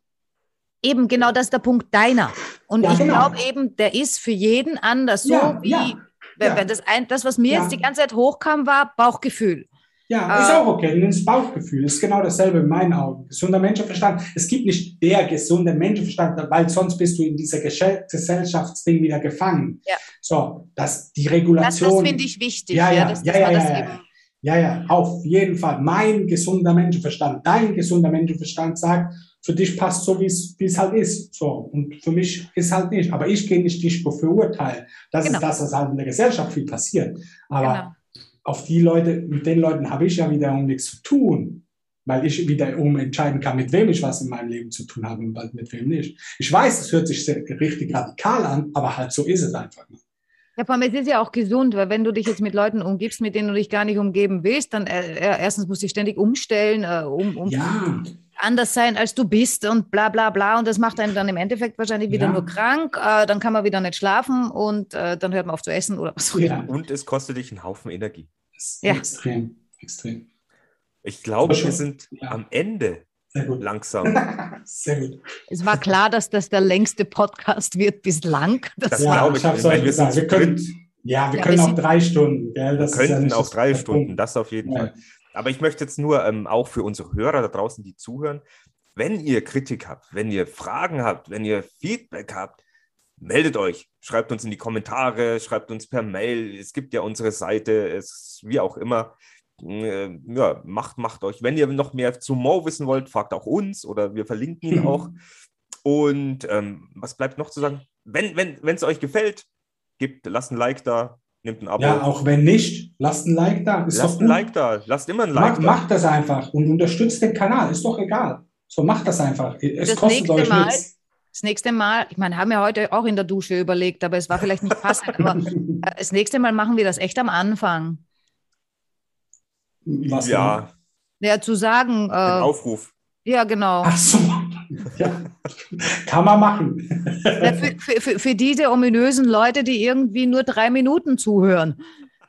Eben, genau das ist der Punkt deiner. Und ja, ich genau. glaube eben, der ist für jeden anders. So ja, wie ja, das, ein, das, was mir jetzt die ganze Zeit hochkam, war Bauchgefühl. Ja, ist äh, auch okay. Das Bauchgefühl ist genau dasselbe in meinen Augen. Gesunder Menschenverstand. Es gibt nicht der gesunde Menschenverstand, weil sonst bist du in dieser Gesellschaftsding wieder gefangen. Ja. So, dass die Regulation. Das, das finde ich wichtig. Ja, ja, ja, ja, ja, ja, ja, ja, auf jeden Fall. Mein gesunder Menschenverstand, dein gesunder Menschenverstand sagt, für dich passt so, wie es halt ist. So. Und für mich ist halt nicht. Aber ich gehe nicht dich verurteilen. Das genau. ist das, was halt in der Gesellschaft viel passiert. Aber genau. auf die Leute, mit den Leuten habe ich ja wiederum nichts zu tun. Weil ich wiederum entscheiden kann, mit wem ich was in meinem Leben zu tun habe und mit wem nicht. Ich weiß, es hört sich sehr, richtig radikal an, aber halt so ist es einfach. Ne? Ja, vor allem, es ist ja auch gesund, weil wenn du dich jetzt mit Leuten umgibst, mit denen du dich gar nicht umgeben willst, dann äh, erstens musst du dich ständig umstellen, äh, um, um ja. anders sein, als du bist und bla bla bla. Und das macht einen dann im Endeffekt wahrscheinlich wieder ja. nur krank. Äh, dann kann man wieder nicht schlafen und äh, dann hört man auf zu essen oder was auch immer. Ja. Und es kostet dich einen Haufen Energie. Ja. Extrem, extrem. Ich glaube, wir sind am Ende sehr gut. Langsam. Sehr gut. Es war klar, dass das der längste Podcast wird bislang. Das, das ja, glaube ich. ich meine, wir, wir können, ja, wir ja, können wir auch drei Stunden. Gell? Das wir könnten ja auch drei Stunden, Punkt. das auf jeden ja. Fall. Aber ich möchte jetzt nur ähm, auch für unsere Hörer da draußen, die zuhören, wenn ihr Kritik habt, wenn ihr Fragen habt, wenn ihr Feedback habt, meldet euch, schreibt uns in die Kommentare, schreibt uns per Mail. Es gibt ja unsere Seite, es, wie auch immer. Äh, ja, macht, macht euch. Wenn ihr noch mehr zu Mo wissen wollt, fragt auch uns oder wir verlinken ihn auch. Und ähm, was bleibt noch zu sagen? Wenn es wenn, euch gefällt, gebt, lasst ein Like da, nehmt ein Abo. Ja, auch wenn nicht, lasst ein Like da. Ist lasst ein Like da, lasst immer ein Like macht, da. Macht das einfach und unterstützt den Kanal, ist doch egal. So, macht das einfach. Es das kostet euch Mal, nichts. Das nächste Mal, ich meine, haben wir heute auch in der Dusche überlegt, aber es war vielleicht nicht passend, aber äh, das nächste Mal machen wir das echt am Anfang. Was ja. Ja, zu sagen. Äh, Aufruf. Ja, genau. Ach so. Ja. Kann man machen. Ja, für, für, für diese ominösen Leute, die irgendwie nur drei Minuten zuhören.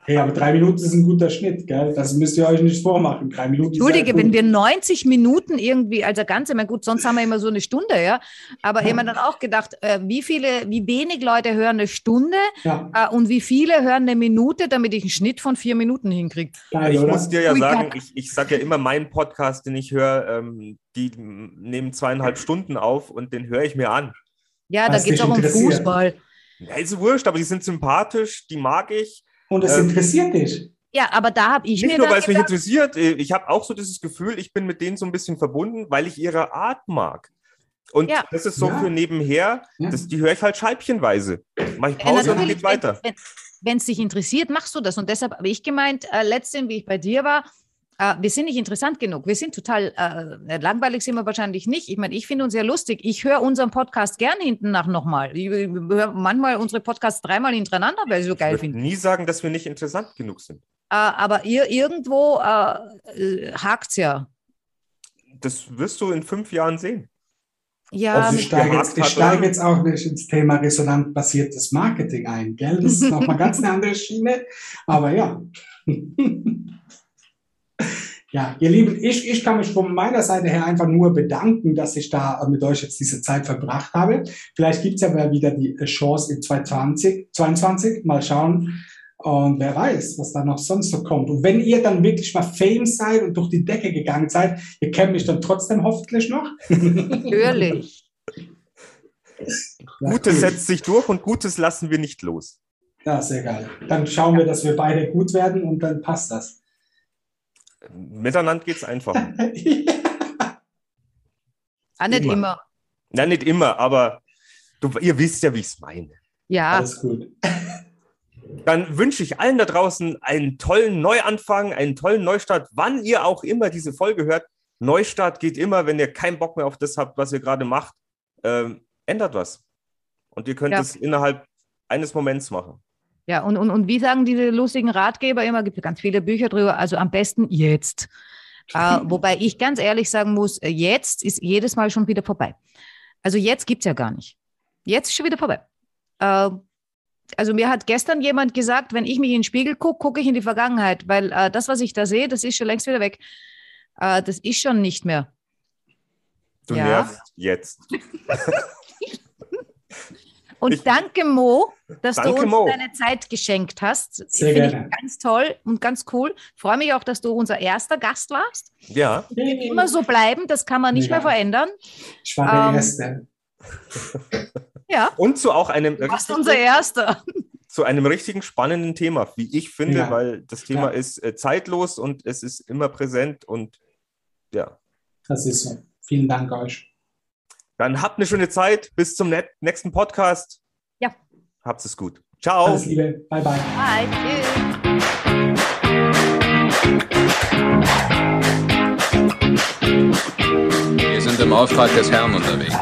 Hey, aber drei Minuten ist ein guter Schnitt, gell? Das müsst ihr euch nicht vormachen. Drei Minuten. Entschuldige, wenn wir 90 Minuten irgendwie, also ganze, mein gut, sonst haben wir immer so eine Stunde, ja. Aber ja. ich habe dann auch gedacht, äh, wie viele, wie wenig Leute hören eine Stunde ja. äh, und wie viele hören eine Minute, damit ich einen Schnitt von vier Minuten hinkriege. Ich oder? muss dir ja sagen, ich, ich sage ja immer, meinen Podcast, den ich höre, ähm, die nehmen zweieinhalb Stunden auf und den höre ich mir an. Ja, da geht es auch um Fußball. Ja, ist wurscht, aber die sind sympathisch, die mag ich. Und es ähm, interessiert dich. Ja, aber da habe ich nicht mir. Nicht nur, weil es mich interessiert. Äh, ich habe auch so dieses Gefühl, ich bin mit denen so ein bisschen verbunden, weil ich ihre Art mag. Und ja. das ist so ja. für nebenher, ja. das, die höre ich halt scheibchenweise. Mach ich Pause und geht weiter. Wenn es dich interessiert, machst du das. Und deshalb habe ich gemeint, äh, letztens, wie ich bei dir war, äh, wir sind nicht interessant genug. Wir sind total äh, langweilig, sind wir wahrscheinlich nicht. Ich meine, ich finde uns ja lustig. Ich höre unseren Podcast gern hinten nach nochmal. Ich höre manchmal unsere Podcasts dreimal hintereinander, weil ich so geil finde. Nie sagen, dass wir nicht interessant genug sind. Äh, aber ihr, irgendwo äh, hakt es ja. Das wirst du in fünf Jahren sehen. Ja, also ich steige, jetzt, ich steige jetzt auch nicht ins Thema resonantbasiertes Marketing ein, gell? Das ist nochmal ganz eine andere Schiene. Aber ja. Ja, ihr Lieben, ich, ich kann mich von meiner Seite her einfach nur bedanken, dass ich da mit euch jetzt diese Zeit verbracht habe. Vielleicht gibt es ja wieder die Chance in 2020, 22, mal schauen. Und wer weiß, was da noch sonst so kommt. Und wenn ihr dann wirklich mal Fame seid und durch die Decke gegangen seid, ihr kennt mich dann trotzdem hoffentlich noch. Natürlich. Gutes setzt sich durch und Gutes lassen wir nicht los. Ja, sehr geil. Dann schauen wir, dass wir beide gut werden und dann passt das. Miteinander geht es einfach. ja. Ah, nicht immer. immer. Ja, nicht immer, aber du, ihr wisst ja, wie ich es meine. Ja. Alles gut. Dann wünsche ich allen da draußen einen tollen Neuanfang, einen tollen Neustart, wann ihr auch immer diese Folge hört. Neustart geht immer, wenn ihr keinen Bock mehr auf das habt, was ihr gerade macht. Ähm, ändert was. Und ihr könnt ja. es innerhalb eines Moments machen. Ja, und, und, und wie sagen diese lustigen Ratgeber immer, gibt es ganz viele Bücher drüber, also am besten jetzt. äh, wobei ich ganz ehrlich sagen muss, jetzt ist jedes Mal schon wieder vorbei. Also jetzt gibt es ja gar nicht. Jetzt ist schon wieder vorbei. Äh, also mir hat gestern jemand gesagt, wenn ich mich in den Spiegel gucke, gucke ich in die Vergangenheit, weil äh, das, was ich da sehe, das ist schon längst wieder weg. Äh, das ist schon nicht mehr. Du ja. nervst jetzt. Und ich, danke Mo, dass danke, du uns Mo. deine Zeit geschenkt hast. Sehr Finde gerne. ich ganz toll und ganz cool. Freue mich auch, dass du unser erster Gast warst. Ja. Wird immer so bleiben, das kann man nicht ja. mehr verändern. Ich war der ähm, Erste. Ja. Und zu auch einem. Du warst unser Erster. Zu einem richtigen spannenden Thema, wie ich finde, ja. weil das Thema ja. ist äh, zeitlos und es ist immer präsent und ja. Das ist so. Vielen Dank euch. Dann habt eine schöne Zeit. Bis zum nächsten Podcast. Ja. Habt es gut. Ciao. Alles Liebe. Bye, bye. Bye. Wir sind im Auftrag des Herrn unterwegs.